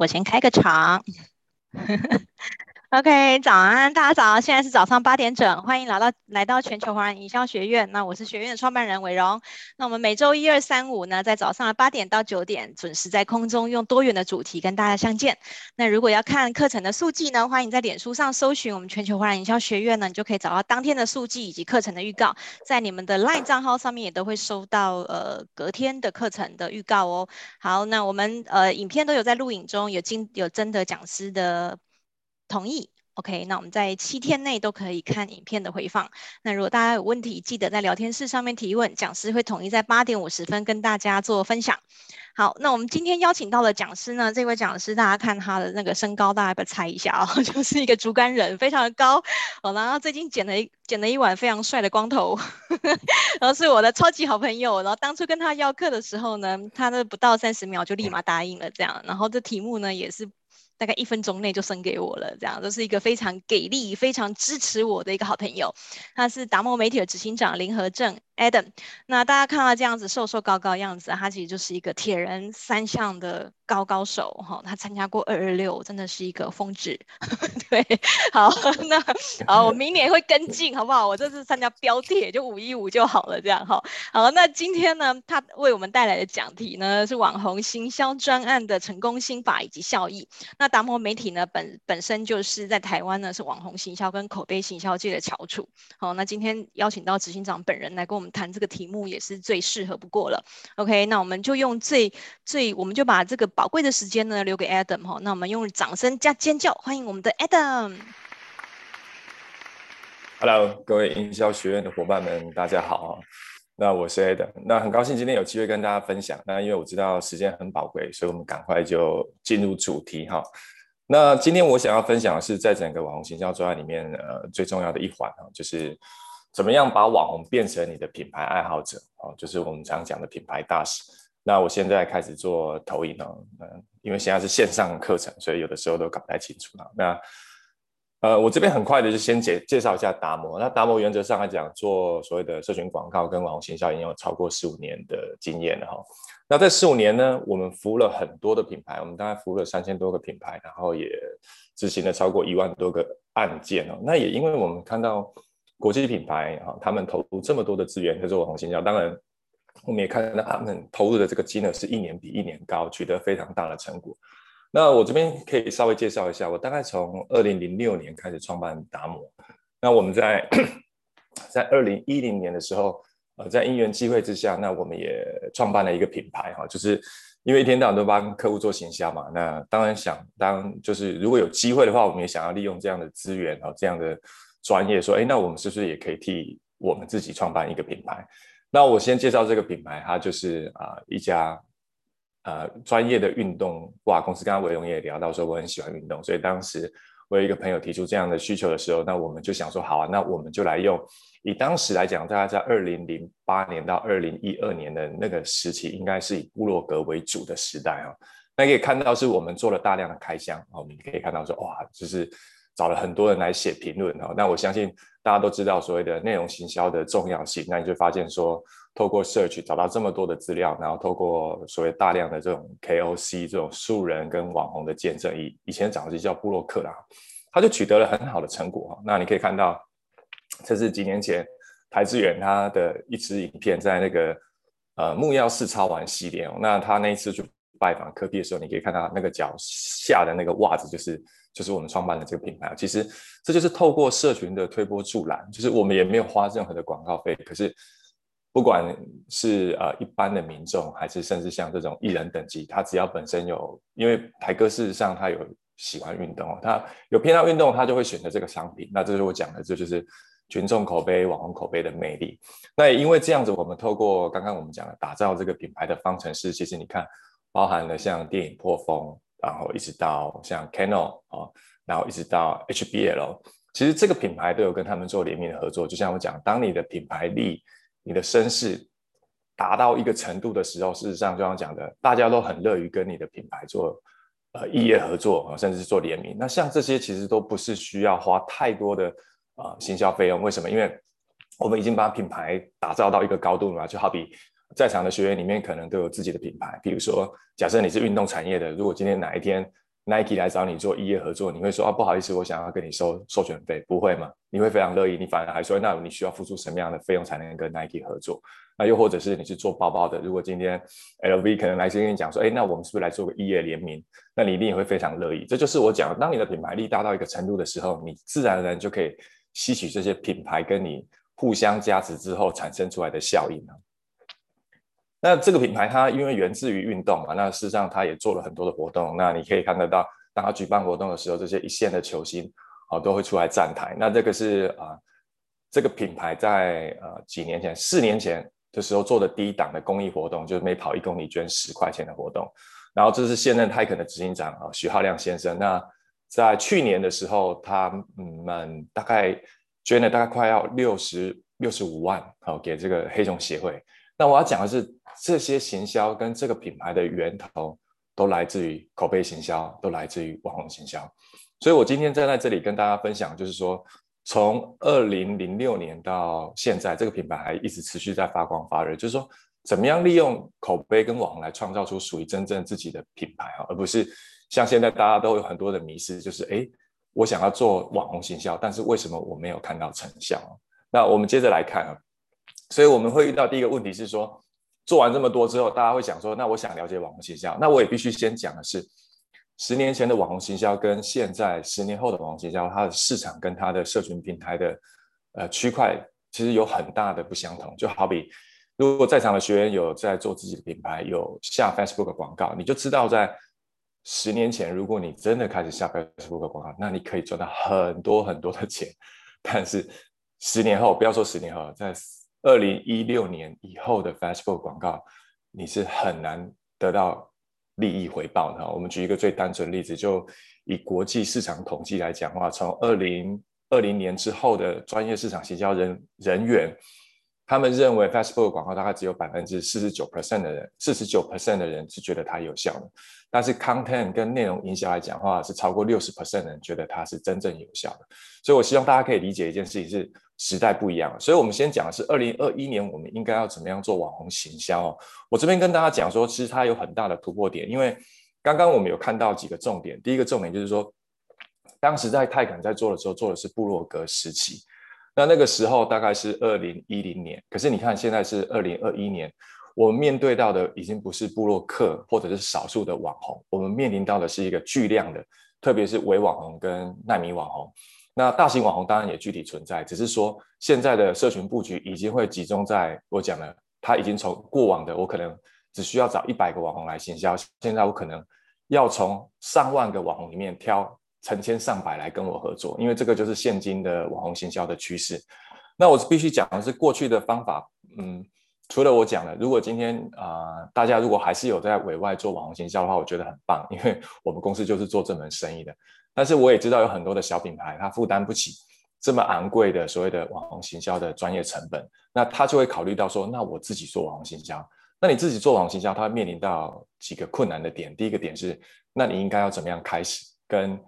我先开个场。OK，早安，大家早，现在是早上八点整，欢迎来到来到全球华人营销学院。那我是学院的创办人韦荣。那我们每周一、二、三、五呢，在早上的八点到九点，准时在空中用多元的主题跟大家相见。那如果要看课程的速记呢，欢迎在脸书上搜寻我们全球华人营销学院呢，你就可以找到当天的速记以及课程的预告。在你们的 LINE 账号上面也都会收到呃隔天的课程的预告哦。好，那我们呃影片都有在录影中，有经有征得讲师的。同意，OK，那我们在七天内都可以看影片的回放。那如果大家有问题，记得在聊天室上面提问，讲师会统一在八点五十分跟大家做分享。好，那我们今天邀请到的讲师呢，这位讲师大家看他的那个身高，大家不要猜一下哦，就是一个竹竿人，非常的高哦，然后最近剪了一剪了一碗非常帅的光头，然后是我的超级好朋友。然后当初跟他要课的时候呢，他呢不到三十秒就立马答应了这样，然后这题目呢也是。大概一分钟内就送给我了，这样都是一个非常给力、非常支持我的一个好朋友。他是达摩媒体的执行长林和正 Adam。那大家看到这样子瘦瘦高高的样子，他其实就是一个铁人三项的高高手哈。他参加过二二六，真的是一个峰值。对，好，那好，我明年会跟进，好不好？我这次参加标铁就五一五就好了，这样哈。好，那今天呢，他为我们带来的讲题呢是网红行销专案的成功心法以及效益。那达摩媒体呢，本本身就是在台湾呢，是网红行销跟口碑行销界的翘楚。好，那今天邀请到执行长本人来跟我们谈这个题目，也是最适合不过了。OK，那我们就用最最，我们就把这个宝贵的时间呢留给 Adam 哈。那我们用掌声加尖叫欢迎我们的 Adam。Hello，各位营销学院的伙伴们，大家好。那我是 Adam，那很高兴今天有机会跟大家分享。那因为我知道时间很宝贵，所以我们赶快就进入主题哈。那今天我想要分享的是，在整个网红行销专案里面，呃，最重要的一环啊，就是怎么样把网红变成你的品牌爱好者啊，就是我们常讲的品牌大使。那我现在开始做投影呢，嗯，因为现在是线上课程，所以有的时候都搞不太清楚。那呃，我这边很快的就先介介绍一下达摩。那达摩原则上来讲，做所谓的社群广告跟网红行销已经有超过十五年的经验了哈。那这十五年呢，我们服务了很多的品牌，我们大概服务了三千多个品牌，然后也执行了超过一万多个案件哦。那也因为我们看到国际品牌哈，他们投入这么多的资源在做网红行销，当然我们也看到他们投入的这个金额是一年比一年高，取得非常大的成果。那我这边可以稍微介绍一下，我大概从二零零六年开始创办达摩。那我们在 在二零一零年的时候，呃，在因缘机会之下，那我们也创办了一个品牌哈，就是因为一天到晚都帮客户做行销嘛，那当然想当就是如果有机会的话，我们也想要利用这样的资源啊，这样的专业，说，哎，那我们是不是也可以替我们自己创办一个品牌？那我先介绍这个品牌，它就是啊、一家。呃，专业的运动哇公司，刚刚伟荣也聊到说，我很喜欢运动，所以当时我有一个朋友提出这样的需求的时候，那我们就想说，好啊，那我们就来用。以当时来讲，大概在二零零八年到二零一二年的那个时期，应该是以布洛格为主的时代啊。那可以看到，是我们做了大量的开箱，我们可以看到说，哇，就是找了很多人来写评论哈。那我相信大家都知道所谓的内容行销的重要性，那你就发现说。透过 search 找到这么多的资料，然后透过所谓大量的这种 KOC 这种素人跟网红的见证，以以前讲的是叫布洛克啦，他就取得了很好的成果。那你可以看到，这是几年前台资源他的一支影片，在那个呃木曜4超玩系列哦。那他那一次就拜访科比的时候，你可以看到那个脚下的那个袜子，就是就是我们创办的这个品牌。其实这就是透过社群的推波助澜，就是我们也没有花任何的广告费，可是。不管是呃一般的民众，还是甚至像这种艺人等级，他只要本身有，因为台哥事实上他有喜欢运动哦，他有偏好运动，他就会选择这个商品。那这是我讲的，这就是群众口碑、网红口碑的魅力。那也因为这样子，我们透过刚刚我们讲的打造这个品牌的方程式，其实你看，包含了像电影破风，然后一直到像 Canon 啊，然后一直到 HBL，其实这个品牌都有跟他们做联名的合作。就像我讲，当你的品牌力你的声势达到一个程度的时候，事实上就像讲的，大家都很乐于跟你的品牌做呃异业合作啊，甚至是做联名。那像这些其实都不是需要花太多的啊、行销费用。为什么？因为我们已经把品牌打造到一个高度了嘛。就好比在场的学员里面，可能都有自己的品牌。比如说，假设你是运动产业的，如果今天哪一天 Nike 来找你做一业合作，你会说啊，不好意思，我想要跟你收授权费，不会吗？你会非常乐意，你反而还说，那你需要付出什么样的费用才能跟 Nike 合作？那又或者是你是做包包的，如果今天 LV 可能来先跟你讲说，哎，那我们是不是来做个一业联名？那你一定也会非常乐意。这就是我讲，当你的品牌力大到一个程度的时候，你自然而然就可以吸取这些品牌跟你互相加持之后产生出来的效应。那这个品牌它因为源自于运动嘛，那事实上它也做了很多的活动。那你可以看得到，当它举办活动的时候，这些一线的球星啊都会出来站台。那这个是啊，这个品牌在呃几年前，四年前的时候做的第一档的公益活动，就是每跑一公里捐十块钱的活动。然后这是现任泰肯的执行长啊许浩亮先生。那在去年的时候，他们大概捐了大概快要六十六十五万，好给这个黑熊协会。那我要讲的是。这些行销跟这个品牌的源头都来自于口碑行销，都来自于网红行销。所以我今天站在这里跟大家分享，就是说，从二零零六年到现在，这个品牌还一直持续在发光发热。就是说，怎么样利用口碑跟网红来创造出属于真正自己的品牌啊，而不是像现在大家都有很多的迷思，就是哎，我想要做网红行销，但是为什么我没有看到成效？那我们接着来看啊，所以我们会遇到第一个问题是说。做完这么多之后，大家会想说：“那我想了解网红行销，那我也必须先讲的是，十年前的网红行销跟现在十年后的网红行销，它的市场跟它的社群平台的呃区块其实有很大的不相同。就好比，如果在场的学员有在做自己的品牌，有下 Facebook 广告，你就知道，在十年前，如果你真的开始下 Facebook 广告，那你可以赚到很多很多的钱。但是十年后，不要说十年后，在二零一六年以后的 Facebook 广告，你是很难得到利益回报的。我们举一个最单纯的例子，就以国际市场统计来讲的话，从二零二零年之后的专业市场行销人人员，他们认为 Facebook 广告大概只有百分之四十九 percent 的人，四十九 percent 的人是觉得它有效的。但是 content 跟内容营销来讲的话，是超过六十 percent 的人觉得它是真正有效的。所以我希望大家可以理解一件事情是。时代不一样，所以我们先讲的是二零二一年，我们应该要怎么样做网红行销哦。我这边跟大家讲说，其实它有很大的突破点，因为刚刚我们有看到几个重点。第一个重点就是说，当时在泰肯在做的时候，做的是部落格时期，那那个时候大概是二零一零年。可是你看，现在是二零二一年，我们面对到的已经不是部落客或者是少数的网红，我们面临到的是一个巨量的，特别是伪网红跟难民网红。那大型网红当然也具体存在，只是说现在的社群布局已经会集中在我讲的，他已经从过往的我可能只需要找一百个网红来行销，现在我可能要从上万个网红里面挑成千上百来跟我合作，因为这个就是现今的网红行销的趋势。那我必须讲的是过去的方法，嗯，除了我讲的，如果今天啊、大家如果还是有在委外做网红行销的话，我觉得很棒，因为我们公司就是做这门生意的。但是我也知道有很多的小品牌，他负担不起这么昂贵的所谓的网红行销的专业成本，那他就会考虑到说，那我自己做网红行销。那你自己做网红行销，他面临到几个困难的点。第一个点是，那你应该要怎么样开始，跟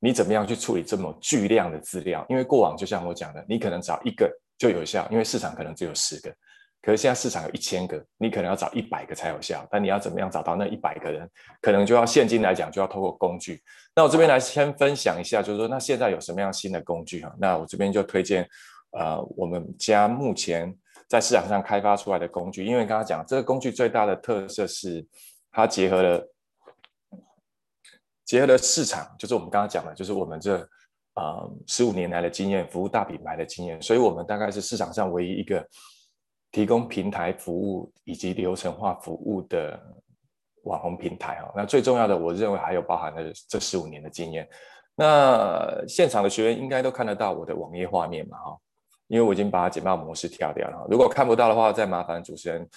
你怎么样去处理这么巨量的资料？因为过往就像我讲的，你可能找一个就有效，因为市场可能只有十个。可是现在市场有一千个，你可能要找一百个才有效。但你要怎么样找到那一百个人？可能就要现今来讲，就要透过工具。那我这边来先分享一下，就是说，那现在有什么样新的工具哈？那我这边就推荐，呃，我们家目前在市场上开发出来的工具。因为刚刚讲这个工具最大的特色是，它结合了结合了市场，就是我们刚刚讲的，就是我们这呃十五年来的经验，服务大品牌的经验，所以我们大概是市场上唯一一个。提供平台服务以及流程化服务的网红平台哈，那最重要的，我认为还有包含了这十五年的经验。那现场的学员应该都看得到我的网页画面嘛哈，因为我已经把简报模式跳掉了。如果看不到的话，再麻烦主持人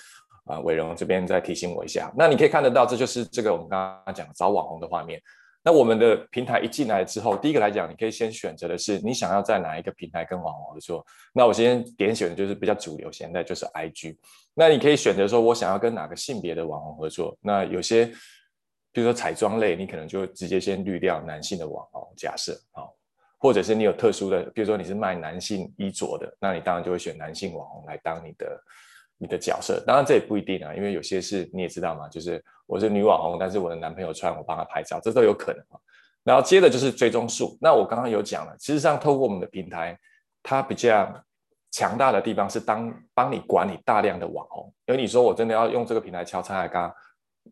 啊伟荣这边再提醒我一下。那你可以看得到，这就是这个我们刚刚讲找网红的画面。那我们的平台一进来之后，第一个来讲，你可以先选择的是你想要在哪一个平台跟网红合作。那我先点选的就是比较主流，现在就是 IG。那你可以选择说，我想要跟哪个性别的网红合作。那有些，比如说彩妆类，你可能就直接先滤掉男性的网红，假设啊，或者是你有特殊的，比如说你是卖男性衣着的，那你当然就会选男性网红来当你的你的角色。当然这也不一定啊，因为有些事你也知道嘛，就是我是女网红，但是我的男朋友穿我帮他拍照，这都有可能啊。然后接着就是追踪数，那我刚刚有讲了，其实上透过我们的平台，它比较强大的地方是当帮你管理大量的网红，因为你说我真的要用这个平台敲叉来嘎，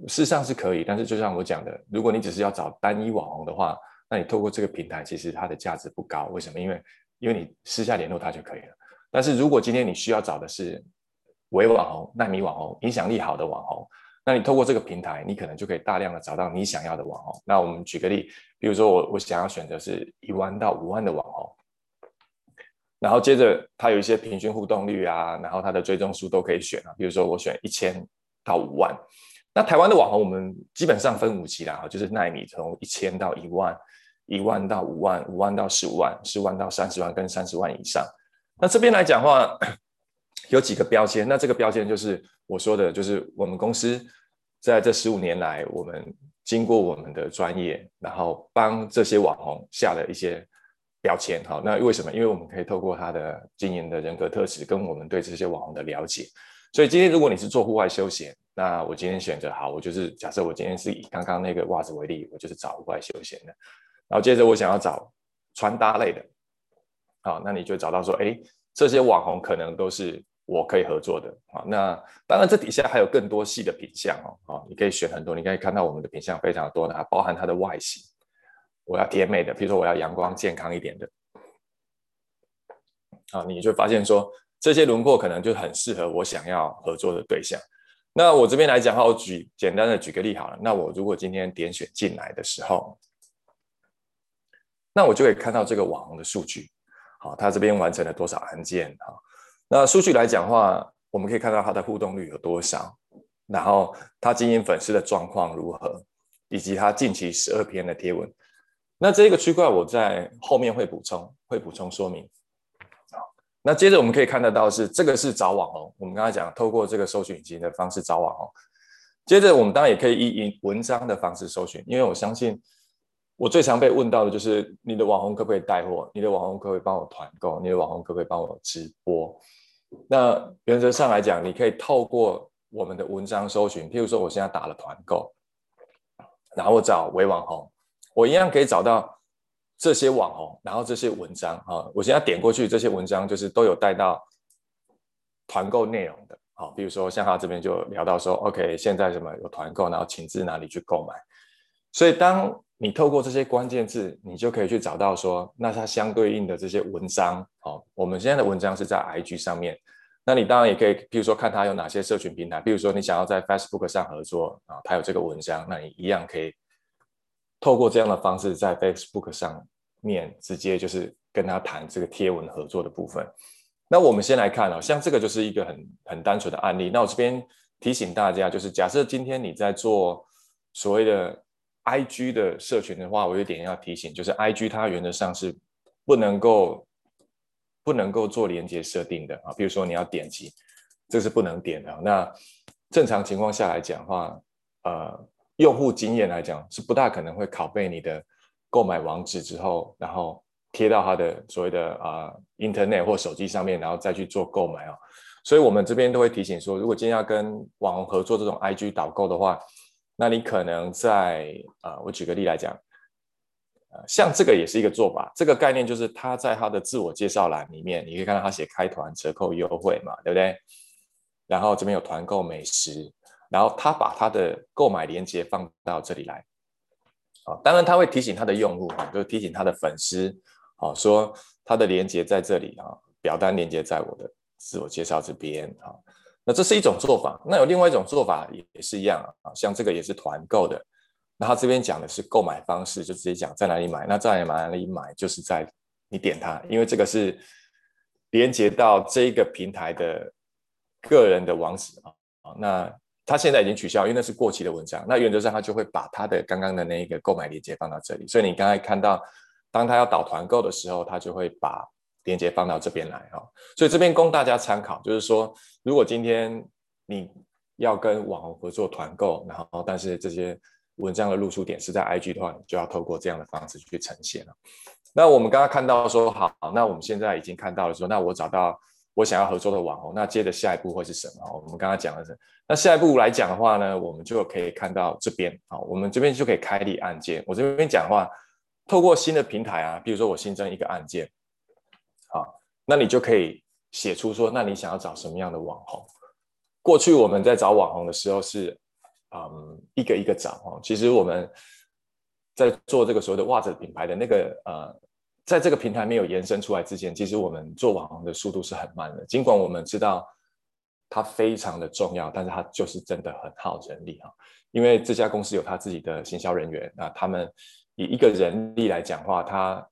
事实上是可以，但是就像我讲的，如果你只是要找单一网红的话，那你透过这个平台其实它的价值不高，为什么？因为因为你私下联络他就可以了。但是如果今天你需要找的是伪网红、纳米网红、影响力好的网红，那你透过这个平台，你可能就可以大量的找到你想要的网红。那我们举个例，比如说我我想要选择是一万到五万的网红，然后接着它有一些平均互动率啊，然后它的追踪数都可以选啊。比如说我选一千到五万，那台湾的网红我们基本上分五级啦，就是奈米从一千到一万，一万到五万，五万到十五万，十万到三十万跟三十万以上。那这边来讲的话，有几个标签，那这个标签就是。我说的就是我们公司在这十五年来，我们经过我们的专业，然后帮这些网红下了一些标签。好，那为什么？因为我们可以透过他的经营的人格特质，跟我们对这些网红的了解。所以今天如果你是做户外休闲，那我今天选择好，我就是假设我今天是以刚刚那个袜子为例，我就是找户外休闲的。然后接着我想要找穿搭类的，好，那你就找到说，哎，这些网红可能都是。我可以合作的啊，那当然这底下还有更多细的品相哦，啊，你可以选很多，你可以看到我们的品相非常多，它包含它的外形，我要甜美的，比如说我要阳光健康一点的，啊，你就发现说这些轮廓可能就很适合我想要合作的对象。那我这边来讲哈，我举简单的举个例好了，那我如果今天点选进来的时候，那我就可以看到这个网红的数据，好，他这边完成了多少案件哈。那数据来讲的话，我们可以看到它的互动率有多少，然后它经营粉丝的状况如何，以及它近期十二篇的贴文。那这个区块我在后面会补充，会补充说明。好，那接着我们可以看得到是这个是找网红，我们刚才讲透过这个搜寻引擎的方式找网红。接着我们当然也可以以文章的方式搜寻，因为我相信我最常被问到的就是你的网红可不可以带货？你的网红可不可以帮我团购？你的网红可不可以帮我直播？那原则上来讲，你可以透过我们的文章搜寻，譬如说我现在打了团购，然后我找伪网红，我一样可以找到这些网红，然后这些文章啊，我现在点过去，这些文章就是都有带到团购内容的，好，比如说像他这边就聊到说，OK，现在什么有团购，然后请至哪里去购买，所以当你透过这些关键字，你就可以去找到说，那它相对应的这些文章，哦，我们现在的文章是在 IG 上面，那你当然也可以，譬如说看它有哪些社群平台，比如说你想要在 Facebook 上合作啊，它有这个文章，那你一样可以透过这样的方式在 Facebook 上面直接就是跟他谈这个贴文合作的部分。那我们先来看哦，像这个就是一个很很单纯的案例。那我这边提醒大家，就是假设今天你在做所谓的。I G 的社群的话，我有点要提醒，就是 I G 它原则上是不能够不能够做连接设定的啊。比如说你要点击，这是不能点的。那正常情况下来讲的话，呃，用户经验来讲是不大可能会拷贝你的购买网址之后，然后贴到他的所谓的啊、Internet 或手机上面，然后再去做购买啊。所以我们这边都会提醒说，如果今天要跟网红合作这种 I G 导购的话。那你可能在啊、呃，我举个例来讲，呃，像这个也是一个做法。这个概念就是他在他的自我介绍栏里面，你可以看到他写开团折扣优惠嘛，对不对？然后这边有团购美食，然后他把他的购买链接放到这里来。啊，当然他会提醒他的用户啊，就提醒他的粉丝，啊，说他的链接在这里啊，表单链接在我的自我介绍这边啊。那这是一种做法，那有另外一种做法也是一样啊，像这个也是团购的，那他这边讲的是购买方式，就直接讲在哪里买，那在哪里买就是在你点它，因为这个是连接到这个平台的个人的网址啊，那他现在已经取消，因为那是过期的文章，那原则上他就会把他的刚刚的那一个购买链接放到这里，所以你刚才看到，当他要导团购的时候，他就会把。链接放到这边来哈，所以这边供大家参考，就是说，如果今天你要跟网红合作团购，然后但是这些文章的露出点是在 IG 的话，你就要透过这样的方式去呈现了。那我们刚刚看到说，好，那我们现在已经看到了说，那我找到我想要合作的网红，那接着下一步会是什么？我们刚刚讲的是，那下一步来讲的话呢，我们就可以看到这边，好，我们这边就可以开立案件。我这边讲的话，透过新的平台啊，比如说我新增一个案件，那你就可以写出说，那你想要找什么样的网红？过去我们在找网红的时候是，嗯，一个一个找哦。其实我们在做这个所谓的袜子品牌的那个呃。在这个平台没有延伸出来之前，其实我们做网红的速度是很慢的。尽管我们知道它非常的重要，但是它就是真的很耗人力哈。因为这家公司有他自己的行销人员，那他们以一个人力来讲话，他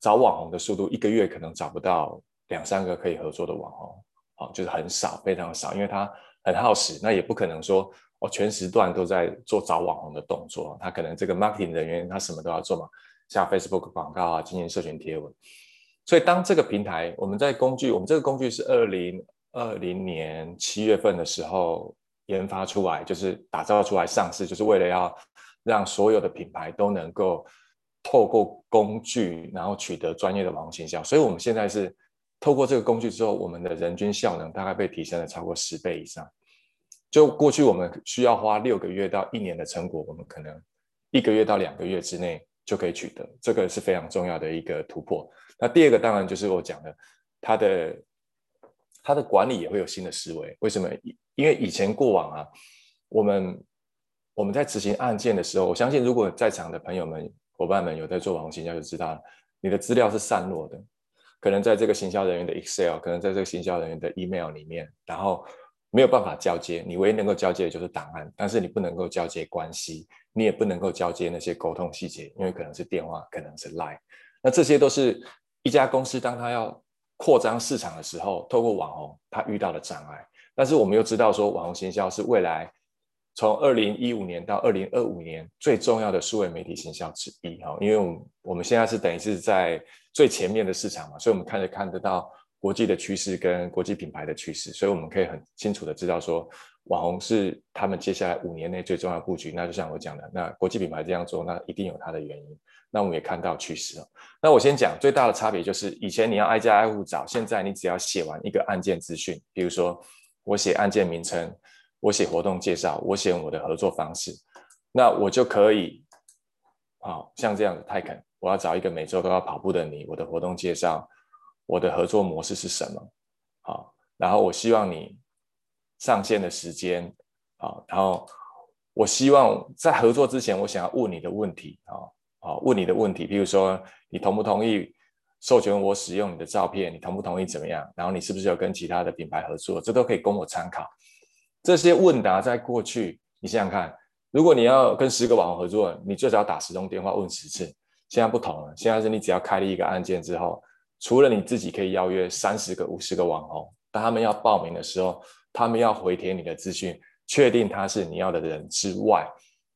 找网红的速度一个月可能找不到两三个可以合作的网红，好，就是很少，非常少，因为他很耗时，那也不可能说我全时段都在做找网红的动作，他可能这个 marketing 人员他什么都要做嘛。像 Facebook 广告啊，经营社群贴文，所以当这个平台我们在工具，我们这个工具是二零二零年七月份的时候研发出来，就是打造出来上市，就是为了要让所有的品牌都能够透过工具，然后取得专业的网红形象。所以我们现在是透过这个工具之后，我们的人均效能大概被提升了超过十倍以上。就过去我们需要花六个月到一年的成果，我们可能一个月到两个月之内。就可以取得，这个是非常重要的一个突破。那第二个当然就是我讲的，它的它的管理也会有新的思维。为什么？因为以前过往啊，我们我们在执行案件的时候，我相信如果在场的朋友们、伙伴们有在做网红行销，就知道了你的资料是散落的，可能在这个行销人员的 Excel，可能在这个行销人员的 Email 里面，然后没有办法交接。你唯一能够交接的就是档案，但是你不能够交接关系。你也不能够交接那些沟通细节，因为可能是电话，可能是 Line，那这些都是一家公司当他要扩张市场的时候，透过网红他遇到的障碍。但是我们又知道说，网红行销是未来从二零一五年到二零二五年最重要的数位媒体行销之一哈，因为我们我们现在是等于是在最前面的市场嘛，所以我们看着看得到国际的趋势跟国际品牌的趋势，所以我们可以很清楚的知道说。网红是他们接下来五年内最重要的布局，那就像我讲的，那国际品牌这样做，那一定有它的原因。那我们也看到趋势了。那我先讲最大的差别就是，以前你要挨家挨户找，现在你只要写完一个案件资讯，比如说我写案件名称，我写活动介绍，我写我的合作方式，那我就可以，好像这样子，泰肯，我要找一个每周都要跑步的你，我的活动介绍，我的合作模式是什么？好，然后我希望你。上线的时间啊，然后我希望在合作之前，我想要问你的问题啊，啊，问你的问题，比如说你同不同意授权我使用你的照片？你同不同意怎么样？然后你是不是有跟其他的品牌合作？这都可以供我参考。这些问答在过去，你想想看，如果你要跟十个网红合作，你最少打十通电话问十次。现在不同了，现在是你只要开了一个案件之后，除了你自己可以邀约三十个、五十个网红，当他们要报名的时候。他们要回填你的资讯，确定他是你要的人之外，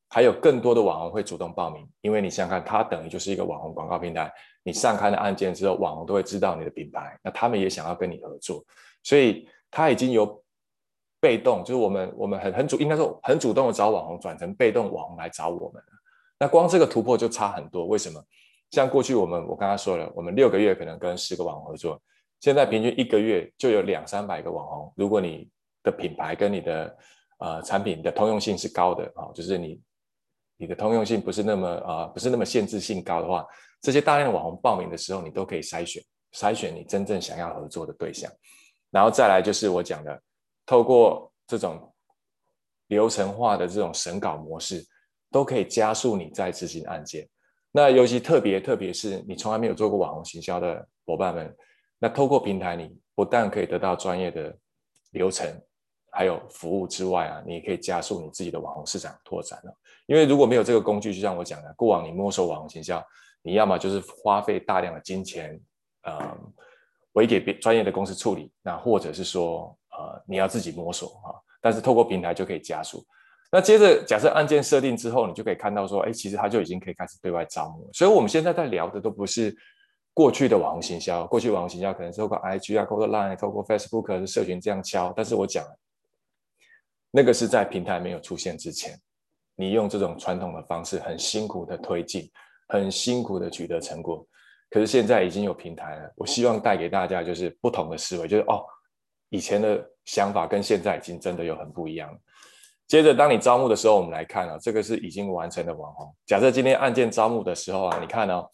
还有更多的网红会主动报名，因为你想想看，它等于就是一个网红广告平台。你上开了案件之后，网红都会知道你的品牌，那他们也想要跟你合作，所以他已经有被动，就是我们我们很很主，应该说很主动的找网红，转成被动网红来找我们。那光这个突破就差很多。为什么？像过去我们我刚刚说了，我们六个月可能跟十个网红合作，现在平均一个月就有两三百个网红。如果你的品牌跟你的呃产品的通用性是高的啊，就是你你的通用性不是那么啊不是那么限制性高的话，这些大量的网红报名的时候，你都可以筛选筛选你真正想要合作的对象，然后再来就是我讲的，透过这种流程化的这种审稿模式，都可以加速你在执行案件。那尤其特别特别是你从来没有做过网红行销的伙伴们，那透过平台，你不但可以得到专业的流程。还有服务之外啊，你也可以加速你自己的网红市场拓展了。因为如果没有这个工具，就像我讲的，过往你摸索网红行销，你要么就是花费大量的金钱，呃，委给别专业的公司处理，那或者是说，呃，你要自己摸索啊。但是透过平台就可以加速。那接着假设案件设定之后，你就可以看到说，哎，其实它就已经可以开始对外招募。所以我们现在在聊的都不是过去的网红行销，过去网红行销可能是透过 IG 啊，透过 Line，透过 Facebook 的社群这样敲。但是我讲。那个是在平台没有出现之前，你用这种传统的方式很辛苦的推进，很辛苦的取得成果。可是现在已经有平台了，我希望带给大家就是不同的思维，就是哦，以前的想法跟现在已经真的有很不一样。接着，当你招募的时候，我们来看啊，这个是已经完成的网红。假设今天案件招募的时候啊，你看哦，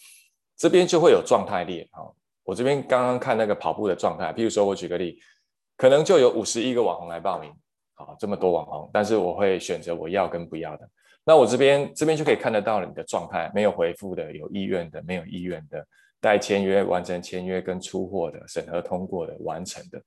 这边就会有状态列啊。我这边刚刚看那个跑步的状态，譬如说我举个例，可能就有五十一个网红来报名，好，这么多网红，但是我会选择我要跟不要的。那我这边这边就可以看得到你的状态，没有回复的，有意愿的，没有意愿的，待签约、完成签约跟出货的，审核通过的，完成的。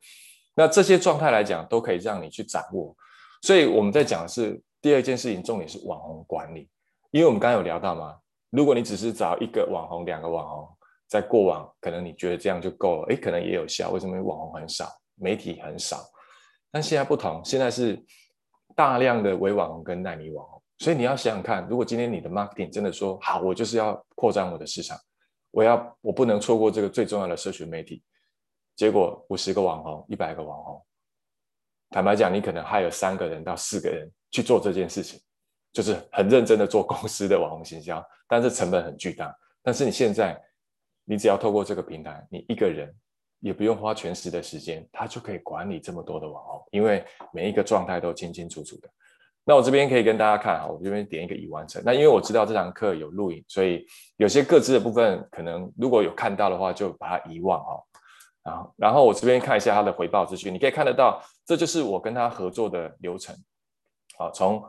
那这些状态来讲，都可以让你去掌握。所以我们在讲的是第二件事情，重点是网红管理，因为我们刚刚有聊到嘛，如果你只是找一个网红、两个网红，在过往可能你觉得这样就够了，诶，可能也有效。为什么？网红很少，媒体很少，但现在不同，现在是大量的伪网红跟奈米网红，所以你要想想看，如果今天你的 marketing 真的说好，我就是要扩张我的市场，我要我不能错过这个最重要的社群媒体，结果五十个网红，一百个网红。坦白讲，你可能还有三个人到四个人去做这件事情，就是很认真的做公司的网红行销，但是成本很巨大。但是你现在，你只要透过这个平台，你一个人也不用花全时的时间，他就可以管理这么多的网红，因为每一个状态都清清楚楚的。那我这边可以跟大家看哈，我这边点一个已完成。那因为我知道这堂课有录影，所以有些各自的部分，可能如果有看到的话，就把它遗忘哈。啊，然后我这边看一下他的回报资讯，你可以看得到，这就是我跟他合作的流程。好，从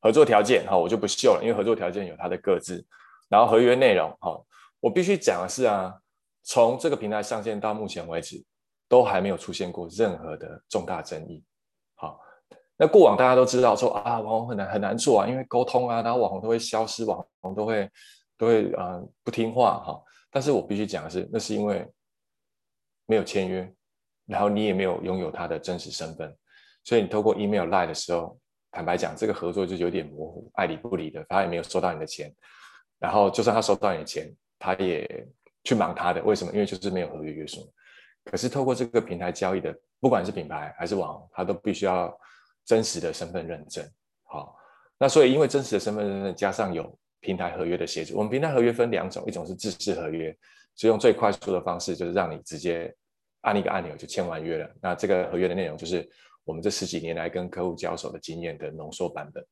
合作条件，好，我就不秀了，因为合作条件有他的各自。然后合约内容，好，我必须讲的是啊，从这个平台上线到目前为止，都还没有出现过任何的重大争议。好，那过往大家都知道说啊，网红很难很难做啊，因为沟通啊，然后网红都会消失，网红都会都会啊、不听话哈。但是我必须讲的是，那是因为。没有签约，然后你也没有拥有他的真实身份，所以你透过 email、line 的时候，坦白讲，这个合作就有点模糊，爱理不理的，他也没有收到你的钱，然后就算他收到你的钱，他也去忙他的，为什么？因为就是没有合约约束。可是透过这个平台交易的，不管是品牌还是网，他都必须要真实的身份认证。好，那所以因为真实的身份认证加上有平台合约的协助，我们平台合约分两种，一种是自制合约，是用最快速的方式，就是让你直接。按一个按钮就签完约了。那这个合约的内容就是我们这十几年来跟客户交手的经验的浓缩版本。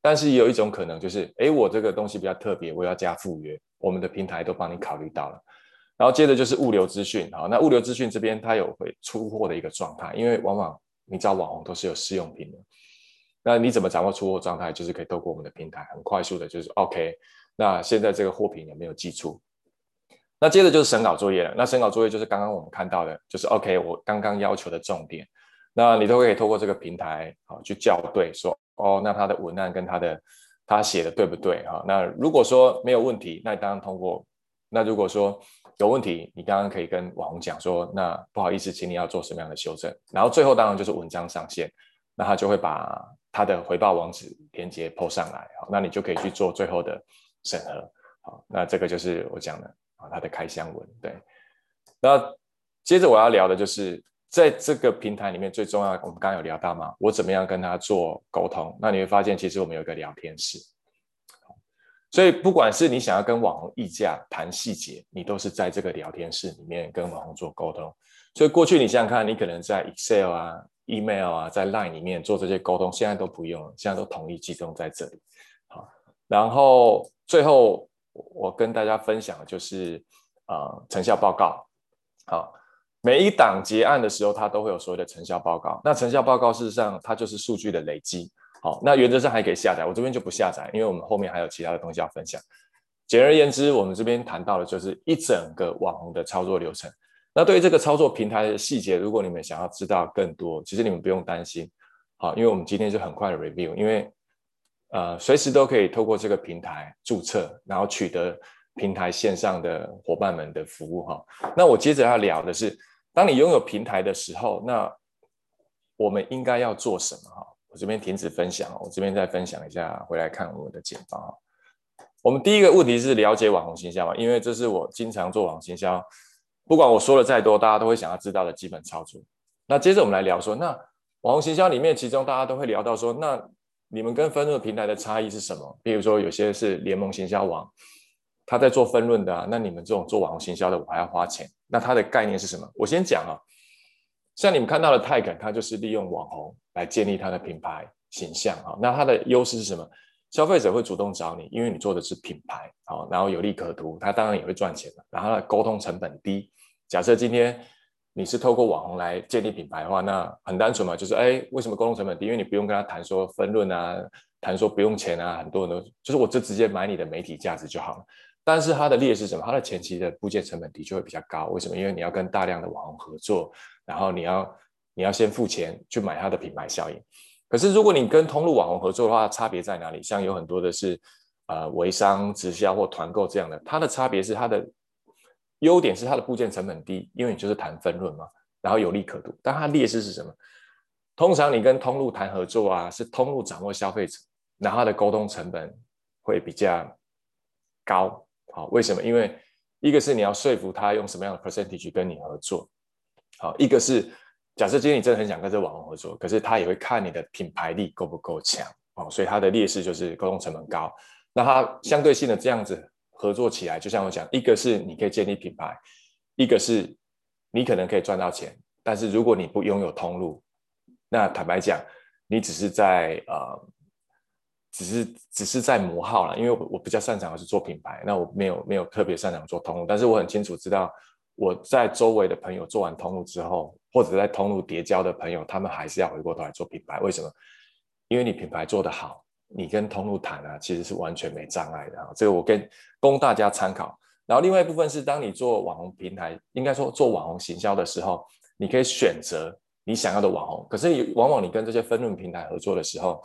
但是也有一种可能就是，哎，我这个东西比较特别，我要加附约，我们的平台都帮你考虑到了。然后接着就是物流资讯，好，那物流资讯这边它有会出货的一个状态，因为往往你找网红都是有试用品的。那你怎么掌握出货状态？就是可以透过我们的平台很快速的，就是 OK。那现在这个货品有没有寄出？那接着就是审稿作业了。那审稿作业就是刚刚我们看到的，就是 OK，我刚刚要求的重点。那你都可以透过这个平台好去校对，说哦，那他的文案跟他的他写的对不对哈？那如果说没有问题，那你当然通过。那如果说有问题，你刚刚可以跟网红讲说，那不好意思，请你要做什么样的修正。然后最后当然就是文章上线，那他就会把他的回报网址连接 po 上来，好，那你就可以去做最后的审核。好，那这个就是我讲的。它的开箱文，对。那接着我要聊的就是，在这个平台里面最重要，我们刚刚有聊到嘛，我怎么样跟他做沟通？那你会发现，其实我们有一个聊天室。所以不管是你想要跟网红议价谈细节，你都是在这个聊天室里面跟网红做沟通。所以过去你想想看，你可能在 Excel 啊、Email 啊、在 Line 里面做这些沟通，现在都不用了，现在都统一集中在这里。好，然后最后。我跟大家分享的就是，呃，成效报告。好，每一档结案的时候，它都会有所谓的成效报告。那成效报告事实上它就是数据的累积。好，那原则上还可以下载，我这边就不下载，因为我们后面还有其他的东西要分享。简而言之，我们这边谈到的就是一整个网红的操作流程。那对于这个操作平台的细节，如果你们想要知道更多，其实你们不用担心。好，因为我们今天就很快的 review，因为。呃，随时都可以透过这个平台注册，然后取得平台线上的伙伴们的服务哈。那我接着要聊的是，当你拥有平台的时候，那我们应该要做什么哈？我这边停止分享，我这边再分享一下，回来看我们的简报。我们第一个问题是了解网红行销嘛，因为这是我经常做网红行销，不管我说的再多，大家都会想要知道的基本操作。那接着我们来聊说，那网红行销里面，其中大家都会聊到说，那你们跟分论平台的差异是什么？比如说，有些是联盟行销网，他在做分论的啊，那你们这种做网红行销的，我还要花钱，那它的概念是什么？我先讲啊，像你们看到的泰肯，它就是利用网红来建立它的品牌形象啊。那它的优势是什么？消费者会主动找你，因为你做的是品牌，好，然后有利可图，它当然也会赚钱的。然后它的沟通成本低。假设今天你是透过网红来建立品牌的话，那很单纯嘛，就是哎，为什么沟通成本低？因为你不用跟他谈说分润啊，谈说不用钱啊，很多人都就是我就直接买你的媒体价值就好了。但是它的劣势什么？它的前期的部件成本的确会比较高。为什么？因为你要跟大量的网红合作，然后你要你要先付钱去买它的品牌效应。可是，如果你跟通路网红合作的话，差别在哪里？像有很多的是，呃，微商直销或团购这样的，它的差别是它的优点是它的部件成本低，因为你就是谈分润嘛，然后有利可图。但它劣势是什么？通常你跟通路谈合作啊，是通路掌握消费者，然后它的沟通成本会比较高。好，为什么？因为一个是你要说服他用什么样的 percentage 跟你合作，好，一个是。假设今天你真的很想跟这网红合作，可是他也会看你的品牌力够不够强哦，所以它的劣势就是沟通成本高。那它相对性的这样子合作起来，就像我讲，一个是你可以建立品牌，一个是你可能可以赚到钱。但是如果你不拥有通路，那坦白讲，你只是在呃，只是只是在磨耗了。因为我比较擅长的是做品牌，那我没有没有特别擅长做通路，但是我很清楚知道。我在周围的朋友做完通路之后，或者在通路叠交的朋友，他们还是要回过头来做品牌。为什么？因为你品牌做得好，你跟通路谈啊，其实是完全没障碍的啊。这个我跟供大家参考。然后另外一部分是，当你做网红平台，应该说做网红行销的时候，你可以选择你想要的网红。可是往往你跟这些分润平台合作的时候，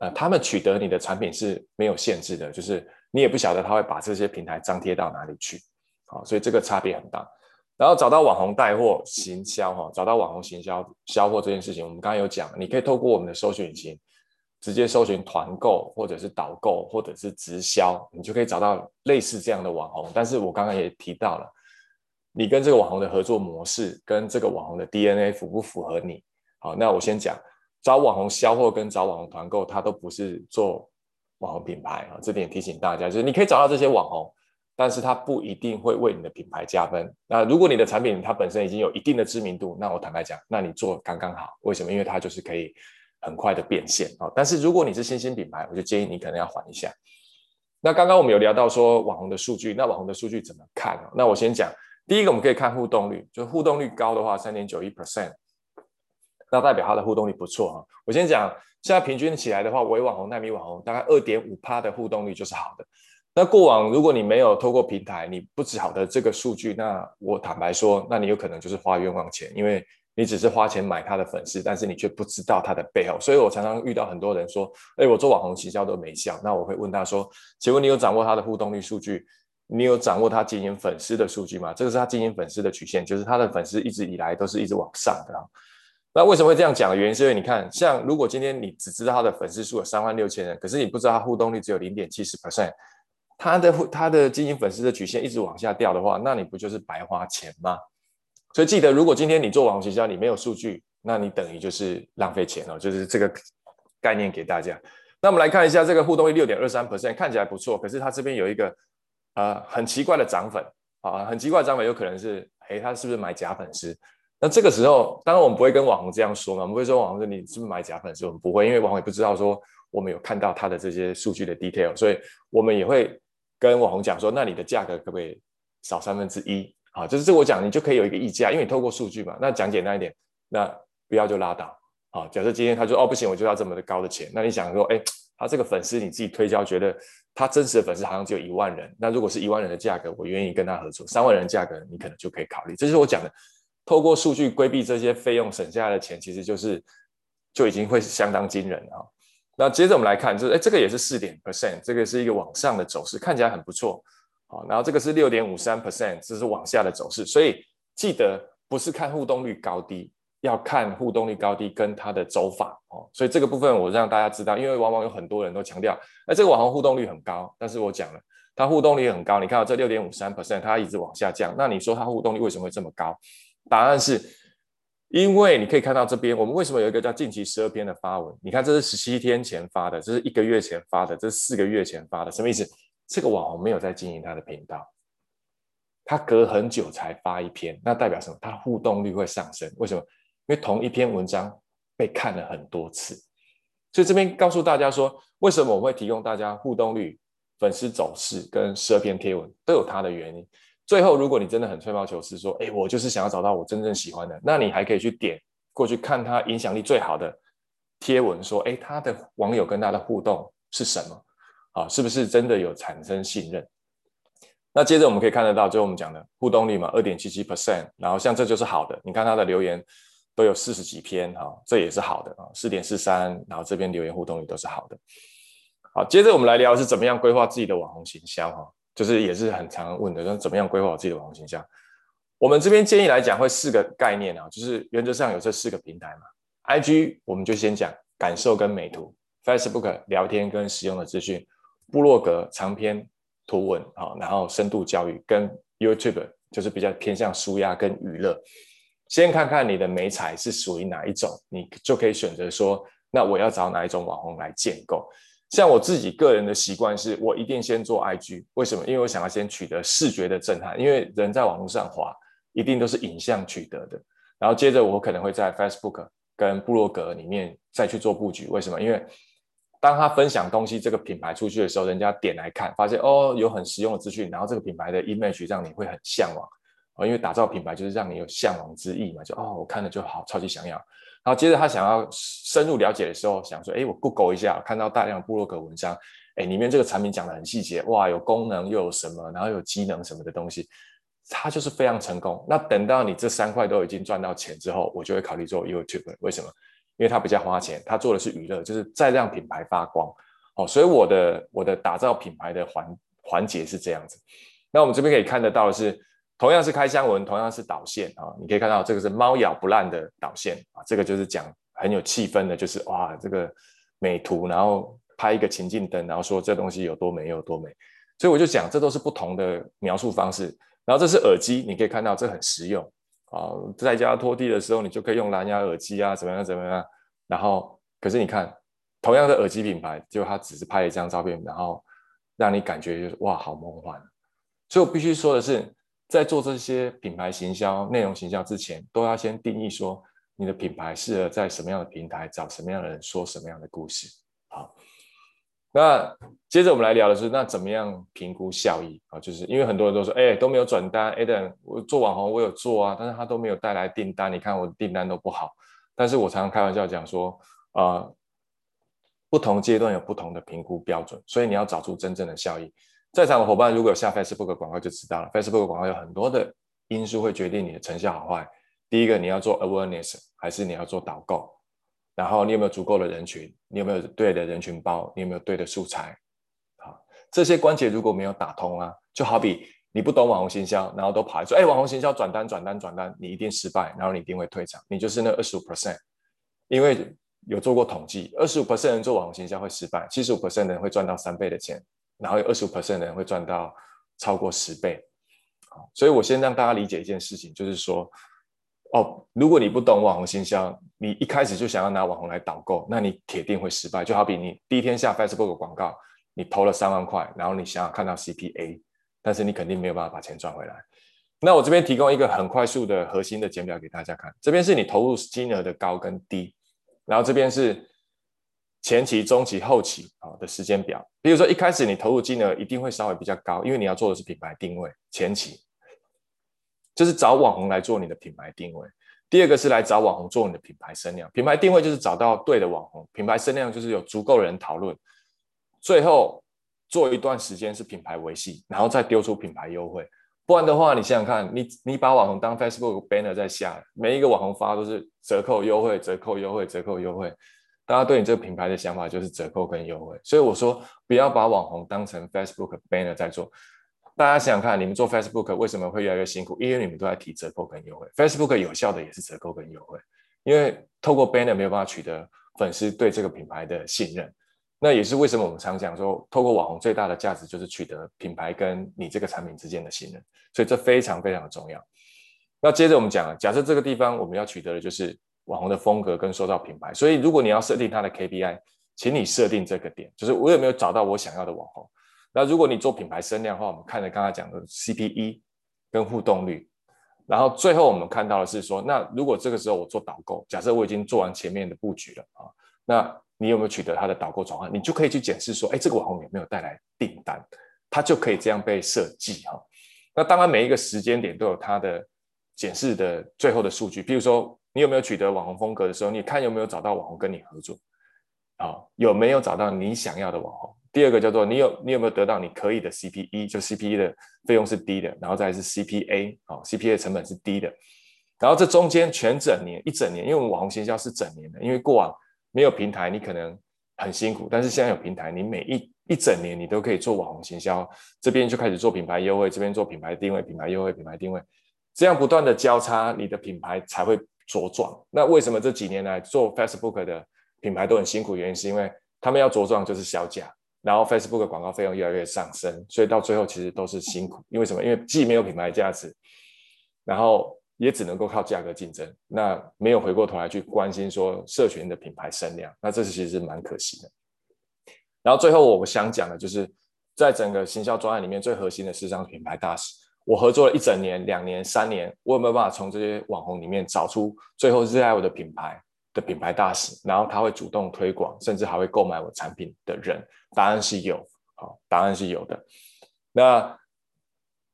呃，他们取得你的产品是没有限制的，就是你也不晓得他会把这些平台张贴到哪里去。好，所以这个差别很大。然后找到网红带货行销，哈，找到网红行销销货这件事情，我们刚刚有讲，你可以透过我们的搜寻引擎，直接搜寻团购，或者是导购，或者是直销，你就可以找到类似这样的网红。但是我刚刚也提到了，你跟这个网红的合作模式，跟这个网红的 DNA 符不符合你？好，那我先讲，找网红销货跟找网红团购，它都不是做网红品牌啊，这点提醒大家，就是你可以找到这些网红。但是它不一定会为你的品牌加分。那如果你的产品它本身已经有一定的知名度，那我坦白讲，那你做刚刚好。为什么？因为它就是可以很快的变现啊。但是如果你是新兴品牌，我就建议你可能要缓一下。那刚刚我们有聊到说网红的数据，那网红的数据怎么看？那我先讲，第一个我们可以看互动率，就互动率高的话，三点九一 percent，那代表它的互动率不错哈。我先讲，现在平均起来的话，伪网红、奈米网红大概二点五趴的互动率就是好的。那过往如果你没有透过平台，你不知道的这个数据，那我坦白说，那你有可能就是花冤枉钱，因为你只是花钱买他的粉丝，但是你却不知道他的背后。所以我常常遇到很多人说，哎，我做网红行销都没效。那我会问他说，请问你有掌握他的互动率数据？你有掌握他经营粉丝的数据吗？这个是他经营粉丝的曲线，就是他的粉丝一直以来都是一直往上的。那为什么会这样讲的原因是因为你看，像如果今天你只知道他的粉丝数有三万六千人，可是你不知道他互动率只有零点七十 percent。他的他的经营粉丝的曲线一直往下掉的话，那你不就是白花钱吗？所以记得，如果今天你做网红行销，你没有数据，那你等于就是浪费钱哦，就是这个概念给大家。那我们来看一下这个互动率六点二三 percent，看起来不错，可是它这边有一个呃很奇怪的涨粉啊，很奇怪的涨粉，有可能是诶，他是不是买假粉丝？那这个时候，当然我们不会跟网红这样说嘛，我们不会说网红说你是不是买假粉丝？我们不会，因为网红也不知道说我们有看到他的这些数据的 detail，所以我们也会。跟网红讲说，那你的价格可不可以少三分之一？好，就是这我讲，你就可以有一个溢价，因为你透过数据嘛。那讲简单一点，那不要就拉倒。好，假设今天他说哦不行，我就要这么的高的钱。那你想说，哎，他这个粉丝你自己推销，觉得他真实的粉丝好像只有一万人。那如果是一万人的价格，我愿意跟他合作。三万人的价格，你可能就可以考虑。这是我讲的，透过数据规避这些费用，省下来的钱，其实就是就已经会相当惊人了。那接着我们来看，就是哎，这个也是四点 percent，这个是一个往上的走势，看起来很不错。好，然后这个是六点五三 percent，这是往下的走势。所以记得不是看互动率高低，要看互动率高低跟它的走法哦。所以这个部分我让大家知道，因为往往有很多人都强调，哎，这个网红互动率很高，但是我讲了，它互动率很高。你看到这六点五三 percent，它一直往下降。那你说它互动率为什么会这么高？答案是。因为你可以看到这边，我们为什么有一个叫近期十二篇的发文？你看，这是十七天前发的，这是一个月前发的，这是四个月前发的，什么意思？这个网红没有在经营他的频道，他隔很久才发一篇，那代表什么？他互动率会上升。为什么？因为同一篇文章被看了很多次。所以这边告诉大家说，为什么我会提供大家互动率、粉丝走势跟十二篇贴文都有它的原因。最后，如果你真的很吹毛求疵，说，哎，我就是想要找到我真正喜欢的，那你还可以去点过去看他影响力最好的贴文，说，哎，他的网友跟他的互动是什么？啊，是不是真的有产生信任？那接着我们可以看得到，就我们讲的互动率嘛，二点七七 percent，然后像这就是好的，你看他的留言。都有四十几篇哈，这也是好的啊，四点四三，然后这边留言互动率都是好的。好，接着我们来聊是怎么样规划自己的网红形象哈，就是也是很常问的，说怎么样规划我自己的网红形象。我们这边建议来讲会四个概念啊，就是原则上有这四个平台嘛，IG 我们就先讲感受跟美图，Facebook 聊天跟实用的资讯，部落格长篇图文啊，然后深度教育跟 YouTube 就是比较偏向舒压跟娱乐。先看看你的媒材是属于哪一种，你就可以选择说，那我要找哪一种网红来建构。像我自己个人的习惯是，我一定先做 IG，为什么？因为我想要先取得视觉的震撼，因为人在网络上滑，一定都是影像取得的。然后接着我可能会在 Facebook 跟部落格里面再去做布局，为什么？因为当他分享东西这个品牌出去的时候，人家点来看，发现哦有很实用的资讯，然后这个品牌的 image 让你会很向往。因为打造品牌就是让你有向往之意嘛，就哦，我看了就好，超级想要。然后接着他想要深入了解的时候，想说，哎，我 Google 一下，看到大量的部落格文章，哎，里面这个产品讲得很细节，哇，有功能又有什么，然后有机能什么的东西，它就是非常成功。那等到你这三块都已经赚到钱之后，我就会考虑做 YouTube。为什么？因为它比较花钱，它做的是娱乐，就是再让品牌发光。哦，所以我的我的打造品牌的环环节是这样子。那我们这边可以看得到的是。同样是开箱文，同样是导线啊，你可以看到这个是猫咬不烂的导线啊，这个就是讲很有气氛的，就是哇，这个美图，然后拍一个情境灯，然后说这东西有多美有多美，所以我就讲这都是不同的描述方式。然后这是耳机，你可以看到这很实用啊，在家拖地的时候你就可以用蓝牙耳机啊，怎么样怎么样。然后可是你看，同样的耳机品牌，就他只是拍了一张照片，然后让你感觉就是哇，好梦幻。所以我必须说的是。在做这些品牌行销、内容行销之前，都要先定义说你的品牌适合在什么样的平台找什么样的人说什么样的故事。好，那接着我们来聊的是，那怎么样评估效益啊？就是因为很多人都说，哎，都没有转单，Adam，我做网红我有做啊，但是他都没有带来订单，你看我的订单都不好。但是我常常开玩笑讲说，呃，不同阶段有不同的评估标准，所以你要找出真正的效益。在场的伙伴如果有下 Facebook 广告就知道了，Facebook 广告有很多的因素会决定你的成效好坏。第一个，你要做 awareness 还是你要做导购？然后你有没有足够的人群？你有没有对的人群包？你有没有对的素材？好，这些关节如果没有打通啊，就好比你不懂网红行销，然后都跑来说，哎，网红行销转单转单转单，你一定失败，然后你一定会退场，你就是那二十五 percent。因为有做过统计，二十五 percent 人做网红行销会失败，七十五 percent 的人会赚到三倍的钱。然后有二十五 percent 的人会赚到超过十倍，好所以我先让大家理解一件事情，就是说，哦，如果你不懂网红行销，你一开始就想要拿网红来导购，那你铁定会失败。就好比你第一天下 Facebook 广告，你投了三万块，然后你想要看到 CPA，但是你肯定没有办法把钱赚回来。那我这边提供一个很快速的核心的简表给大家看，这边是你投入金额的高跟低，然后这边是。前期、中期、后期啊的时间表，比如说一开始你投入金额一定会稍微比较高，因为你要做的是品牌定位。前期就是找网红来做你的品牌定位，第二个是来找网红做你的品牌声量。品牌定位就是找到对的网红，品牌声量就是有足够人讨论。最后做一段时间是品牌维系，然后再丢出品牌优惠。不然的话，你想想看，你你把网红当 Facebook banner 在下，每一个网红发都是折扣优惠、折扣优惠、折扣优惠。大家对你这个品牌的想法就是折扣跟优惠，所以我说不要把网红当成 Facebook banner 在做。大家想想看，你们做 Facebook 为什么会越来越辛苦？因为你们都在提折扣跟优惠。Facebook 有效的也是折扣跟优惠，因为透过 banner 没有办法取得粉丝对这个品牌的信任。那也是为什么我们常讲说，透过网红最大的价值就是取得品牌跟你这个产品之间的信任，所以这非常非常的重要。那接着我们讲，假设这个地方我们要取得的就是。网红的风格跟塑造品牌，所以如果你要设定它的 KPI，请你设定这个点，就是我有没有找到我想要的网红。那如果你做品牌声量的话，我们看了刚才讲的 CPE 跟互动率，然后最后我们看到的是说，那如果这个时候我做导购，假设我已经做完前面的布局了啊，那你有没有取得他的导购转换？你就可以去检视说，哎，这个网红有没有带来订单？它就可以这样被设计哈。那当然每一个时间点都有它的检视的最后的数据，比如说你有没有取得网红风格的时候，你看有没有找到网红跟你合作啊？有没有找到你想要的网红？第二个叫做你有你有没有得到你可以的 CPE，就 CPE 的费用是低的，然后再是 CPA 啊，CPA 成本是低的，然后这中间全整年一整年，因为我们网红行销是整年的，因为过往没有平台，你可能很辛苦，但是现在有平台，你每一一整年你都可以做网红行销，这边就开始做品牌优惠，这边做品牌定位，品牌优惠，品牌定位，这样不断的交叉，你的品牌才会茁壮。那为什么这几年来做 Facebook 的品牌都很辛苦？原因是因为他们要茁壮就是削价。然后 Facebook 的广告费用越来越上升，所以到最后其实都是辛苦。因为什么？因为既没有品牌价值，然后也只能够靠价格竞争，那没有回过头来去关心说社群的品牌声量，那这是其实是蛮可惜的。然后最后我想讲的就是，在整个行销专案里面最核心的是让品牌大使。我合作了一整年、两年、三年，我有没有办法从这些网红里面找出最后热爱我的品牌？的品牌大使，然后他会主动推广，甚至还会购买我产品的人，答案是有，好，答案是有的。那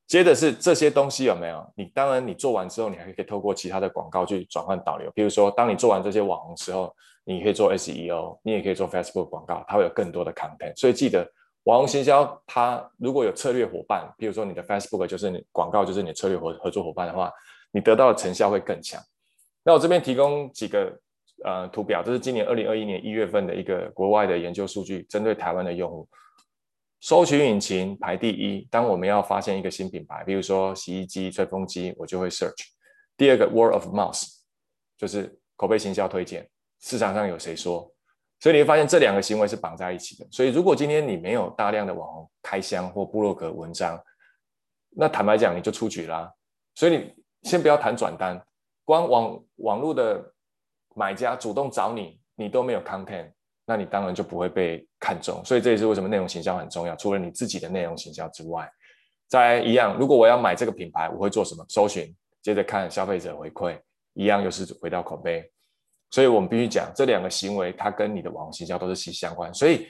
接着是这些东西有没有？你当然你做完之后，你还可以透过其他的广告去转换导流。比如说，当你做完这些网红时候，你可以做 SEO，你也可以做 Facebook 广告，它会有更多的 content。所以记得，网红行销它如果有策略伙伴，比如说你的 Facebook 就是你广告就是你的策略合合作伙伴的话，你得到的成效会更强。那我这边提供几个。呃，图表，这是今年二零二一年一月份的一个国外的研究数据，针对台湾的用户，搜寻引擎排第一。当我们要发现一个新品牌，比如说洗衣机、吹风机，我就会 search。第二个 word of mouth，就是口碑行销推荐，市场上有谁说？所以你会发现这两个行为是绑在一起的。所以如果今天你没有大量的网红开箱或部落格文章，那坦白讲你就出局啦。所以你先不要谈转单，光网网络的。买家主动找你，你都没有 content，那你当然就不会被看中。所以这也是为什么内容行销很重要。除了你自己的内容行销之外，再一样，如果我要买这个品牌，我会做什么？搜寻，接着看消费者回馈，一样又是回到口碑。所以我们必须讲这两个行为，它跟你的网红行销都是息息相关。所以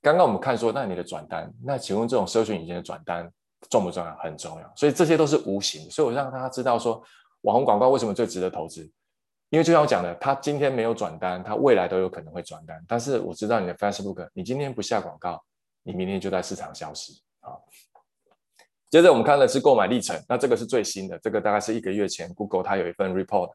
刚刚我们看说，那你的转单，那请问这种搜寻引擎的转单重不重要？很重要。所以这些都是无形。所以我让大家知道说，网红广告为什么最值得投资。因为就像我讲的，他今天没有转单，他未来都有可能会转单。但是我知道你的 Facebook，你今天不下广告，你明天就在市场消失啊。接着我们看的是购买历程，那这个是最新的，这个大概是一个月前 Google 它有一份 report，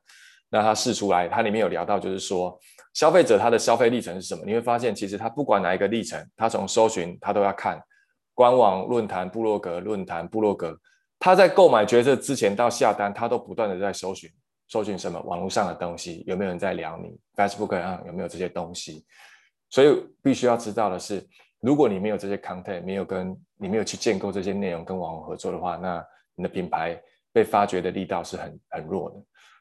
那它试出来，它里面有聊到，就是说消费者他的消费历程是什么？你会发现，其实他不管哪一个历程，他从搜寻他都要看官网、论坛、部落格、论坛、部落格，他在购买决策之前到下单，他都不断的在搜寻。搜寻什么？网络上的东西有没有人在聊你？Facebook 上有没有这些东西？所以必须要知道的是，如果你没有这些 content，没有跟你没有去建构这些内容跟网红合作的话，那你的品牌被发掘的力道是很很弱的。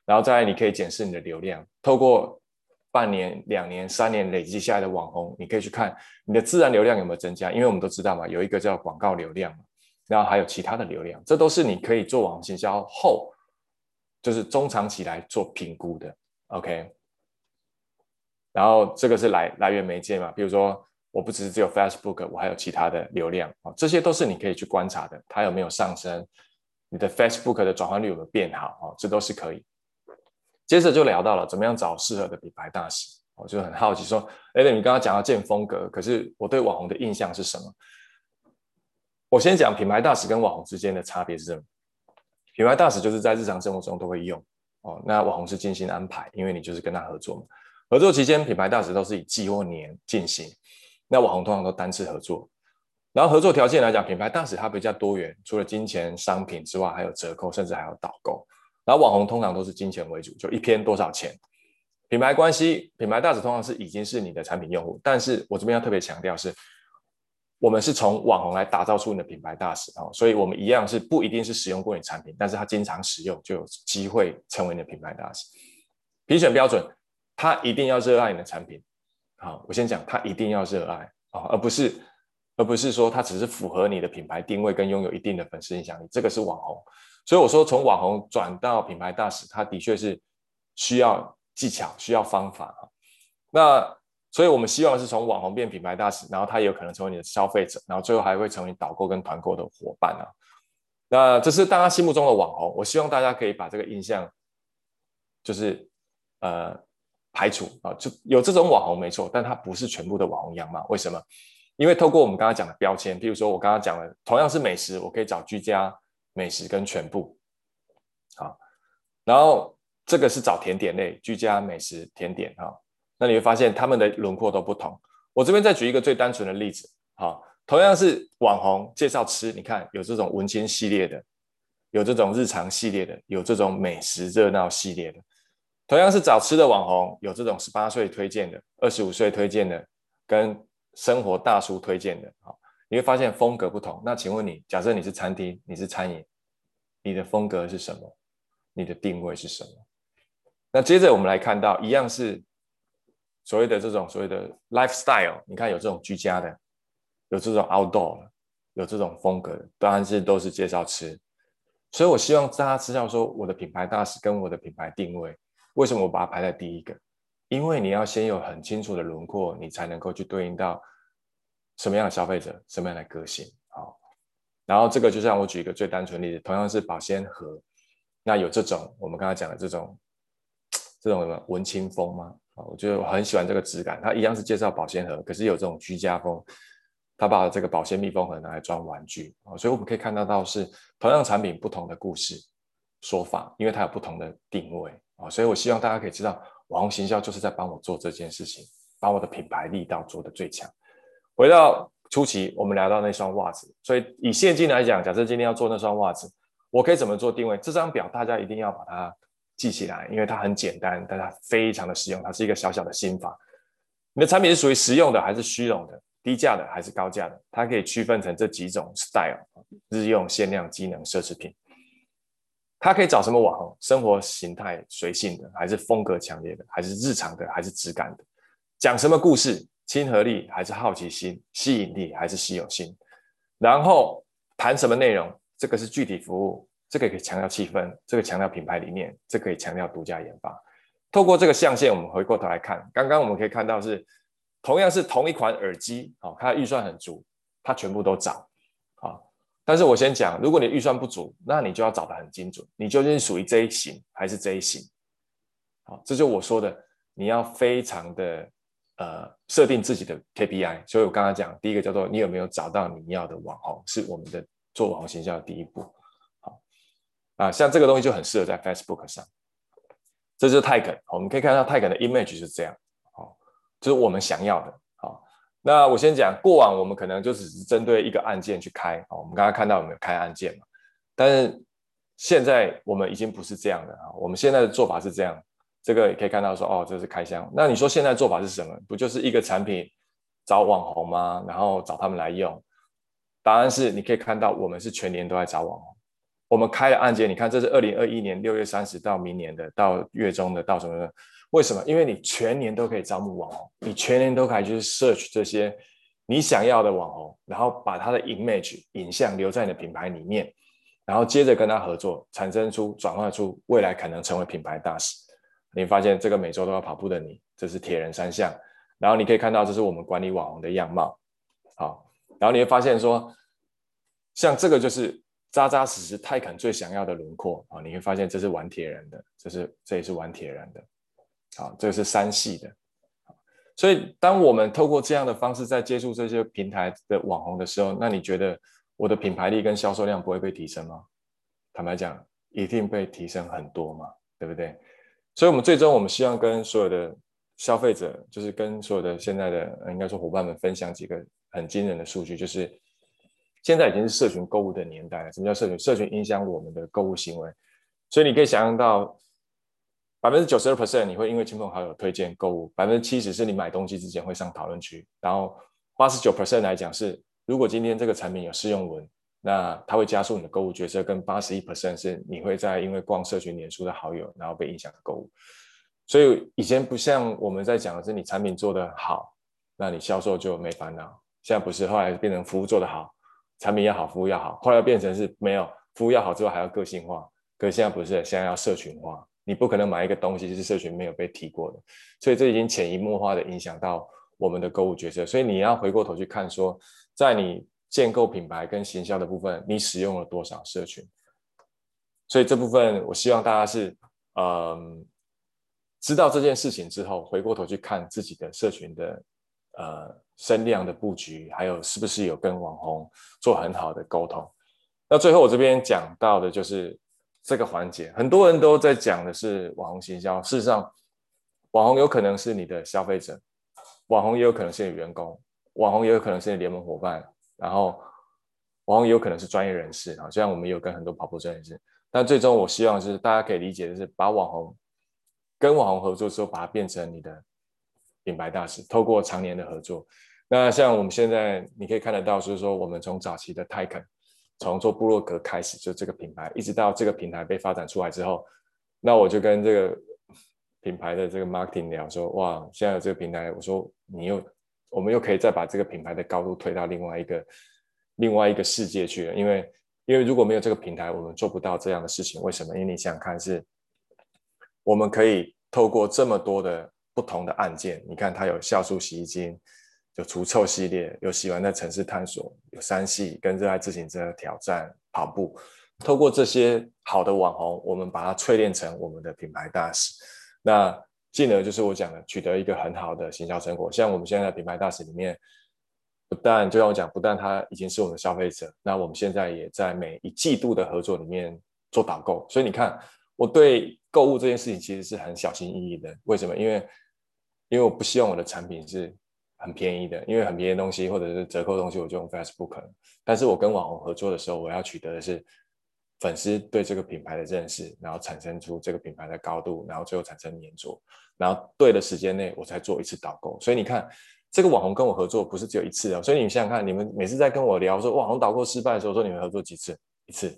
然后再来，你可以检视你的流量，透过半年、两年、三年累积下来的网红，你可以去看你的自然流量有没有增加。因为我们都知道嘛，有一个叫广告流量，然后还有其他的流量，这都是你可以做网红行销后。就是中长期来做评估的，OK。然后这个是来来源媒介嘛，比如说我不只是只有 Facebook，我还有其他的流量啊，这些都是你可以去观察的，它有没有上升，你的 Facebook 的转换率有没有变好啊，这都是可以。接着就聊到了怎么样找适合的品牌大使，我就很好奇说，哎，你刚刚讲到建风格，可是我对网红的印象是什么？我先讲品牌大使跟网红之间的差别是什么？品牌大使就是在日常生活中都会用哦，那网红是精心安排，因为你就是跟他合作嘛。合作期间，品牌大使都是以季或年进行，那网红通常都单次合作。然后合作条件来讲，品牌大使它比较多元，除了金钱、商品之外，还有折扣，甚至还有导购。然后网红通常都是金钱为主，就一篇多少钱。品牌关系，品牌大使通常是已经是你的产品用户，但是我这边要特别强调是。我们是从网红来打造出你的品牌大使哦，所以我们一样是不一定是使用过你产品，但是他经常使用就有机会成为你的品牌大使。评选标准，他一定要热爱你的产品。好，我先讲，他一定要热爱啊，而不是而不是说他只是符合你的品牌定位跟拥有一定的粉丝影响力，这个是网红。所以我说，从网红转到品牌大使，它的确是需要技巧、需要方法哈。那所以我们希望是从网红变品牌大使，然后他也有可能成为你的消费者，然后最后还会成为导购跟团购的伙伴啊。那这是大家心目中的网红，我希望大家可以把这个印象，就是呃排除啊，就有这种网红没错，但它不是全部的网红样貌。为什么？因为透过我们刚刚讲的标签，譬如说我刚刚讲的，同样是美食，我可以找居家。美食跟全部，好，然后这个是找甜点类，居家美食甜点哈，那你会发现他们的轮廓都不同。我这边再举一个最单纯的例子，好，同样是网红介绍吃，你看有这种文青系列的，有这种日常系列的，有这种美食热闹系列的。同样是找吃的网红，有这种十八岁推荐的，二十五岁推荐的，跟生活大叔推荐的，好。你会发现风格不同。那请问你，假设你是餐厅，你是餐饮，你的风格是什么？你的定位是什么？那接着我们来看到，一样是所谓的这种所谓的 lifestyle。你看有这种居家的，有这种 outdoor 的，有这种风格的，当然是都是介绍吃。所以我希望大家知道说，我的品牌大使跟我的品牌定位，为什么我把它排在第一个？因为你要先有很清楚的轮廓，你才能够去对应到。什么样的消费者，什么样的个性，好，然后这个就像我举一个最单纯例子，同样是保鲜盒，那有这种我们刚才讲的这种这种什么文青风吗？我觉得我很喜欢这个质感，它一样是介绍保鲜盒，可是有这种居家风，它把这个保鲜密封盒拿来装玩具啊，所以我们可以看得到是同样产品不同的故事说法，因为它有不同的定位啊，所以我希望大家可以知道，网红行销就是在帮我做这件事情，把我的品牌力道做得最强。回到初期，我们聊到那双袜子，所以以现金来讲，假设今天要做那双袜子，我可以怎么做定位？这张表大家一定要把它记起来，因为它很简单，但它非常的实用，它是一个小小的心法。你的产品是属于实用的，还是虚荣的？低价的还是高价的？它可以区分成这几种 style：日用、限量、机能、奢侈品。它可以找什么网红？生活形态随性的，还是风格强烈的，还是日常的，还是质感的？讲什么故事？亲和力还是好奇心，吸引力还是稀有性，然后谈什么内容？这个是具体服务，这个可以强调气氛，这个强调品牌理念，这可以强调独家研发。透过这个象限，我们回过头来看，刚刚我们可以看到是同样是同一款耳机，好，它预算很足，它全部都找，好，但是我先讲，如果你预算不足，那你就要找得很精准，你究竟属于这一型还是这一型？好，这就我说的，你要非常的。呃，设定自己的 KPI，所以我刚刚讲，第一个叫做你有没有找到你要的网红，是我们的做网红形象的第一步。啊，像这个东西就很适合在 Facebook 上，这就是泰肯，我们可以看到泰肯的 image 是这样，好，就是我们想要的。好，那我先讲，过往我们可能就只是针对一个案件去开，好，我们刚刚看到有没有开案件嘛？但是现在我们已经不是这样的啊，我们现在的做法是这样。这个也可以看到说，哦，这是开箱。那你说现在做法是什么？不就是一个产品找网红吗？然后找他们来用？答案是，你可以看到我们是全年都在找网红。我们开了案件，你看这是二零二一年六月三十到明年的，到月中的，到什么的？为什么？因为你全年都可以招募网红，你全年都可以去 search 这些你想要的网红，然后把他的 image 影像留在你的品牌里面，然后接着跟他合作，产生出转化出未来可能成为品牌大使。你发现这个每周都要跑步的你，这是铁人三项。然后你可以看到，这是我们管理网红的样貌。好，然后你会发现说，像这个就是扎扎实实泰肯最想要的轮廓啊。你会发现这是玩铁人的，这是这也是玩铁人的。好，这个是三系的。所以当我们透过这样的方式在接触这些平台的网红的时候，那你觉得我的品牌力跟销售量不会被提升吗？坦白讲，一定被提升很多嘛，对不对？所以，我们最终我们希望跟所有的消费者，就是跟所有的现在的应该说伙伴们分享几个很惊人的数据，就是现在已经是社群购物的年代了。什么叫社群？社群影响我们的购物行为。所以你可以想象到，百分之九十二 percent 你会因为亲朋好友推荐购物，百分之七十是你买东西之前会上讨论区，然后八十九 percent 来讲是，如果今天这个产品有试用文。那它会加速你的购物决策，跟八十一 percent 是你会在因为逛社群脸书的好友，然后被影响购物。所以以前不像我们在讲的是你产品做得好，那你销售就没烦恼。现在不是，后来变成服务做得好，产品要好，服务要好，后来变成是没有服务要好之后还要个性化，可是现在不是，现在要社群化。你不可能买一个东西就是社群没有被提过的，所以这已经潜移默化的影响到我们的购物决策。所以你要回过头去看说，在你建构品牌跟行销的部分，你使用了多少社群？所以这部分我希望大家是，嗯，知道这件事情之后，回过头去看自己的社群的呃声量的布局，还有是不是有跟网红做很好的沟通。那最后我这边讲到的就是这个环节，很多人都在讲的是网红行销。事实上，网红有可能是你的消费者，网红也有可能是你的员工，网红也有可能是你联盟伙伴，然后网红也有可能是专业人士啊。虽然我们有跟很多跑步专业人士，但最终我希望是大家可以理解的是，把网红跟网红合作之后，把它变成你的品牌大使，透过常年的合作。那像我们现在你可以看得到，就是说我们从早期的泰肯。从做部落格开始，就这个品牌，一直到这个品牌被发展出来之后，那我就跟这个品牌的这个 marketing 聊说，哇，现在有这个平台，我说你又，我们又可以再把这个品牌的高度推到另外一个另外一个世界去了，因为因为如果没有这个平台，我们做不到这样的事情。为什么？因为你想想看是，我们可以透过这么多的不同的案件，你看它有酵素洗衣精。有除臭系列，有喜欢在城市探索，有三系跟热爱自行车挑战跑步。透过这些好的网红，我们把它淬炼成我们的品牌大使。那进而就是我讲的，取得一个很好的行销成果。像我们现在的品牌大使里面，不但就像我讲，不但他已经是我们的消费者，那我们现在也在每一季度的合作里面做导购。所以你看，我对购物这件事情其实是很小心翼翼的。为什么？因为因为我不希望我的产品是。很便宜的，因为很便宜的东西或者是折扣东西，我就用 Facebook。但是我跟网红合作的时候，我要取得的是粉丝对这个品牌的认识，然后产生出这个品牌的高度，然后最后产生粘着，然后对的时间内我才做一次导购。所以你看，这个网红跟我合作不是只有一次哦。所以你想想看，你们每次在跟我聊说网红导购失败的时候，说你们合作几次？一次？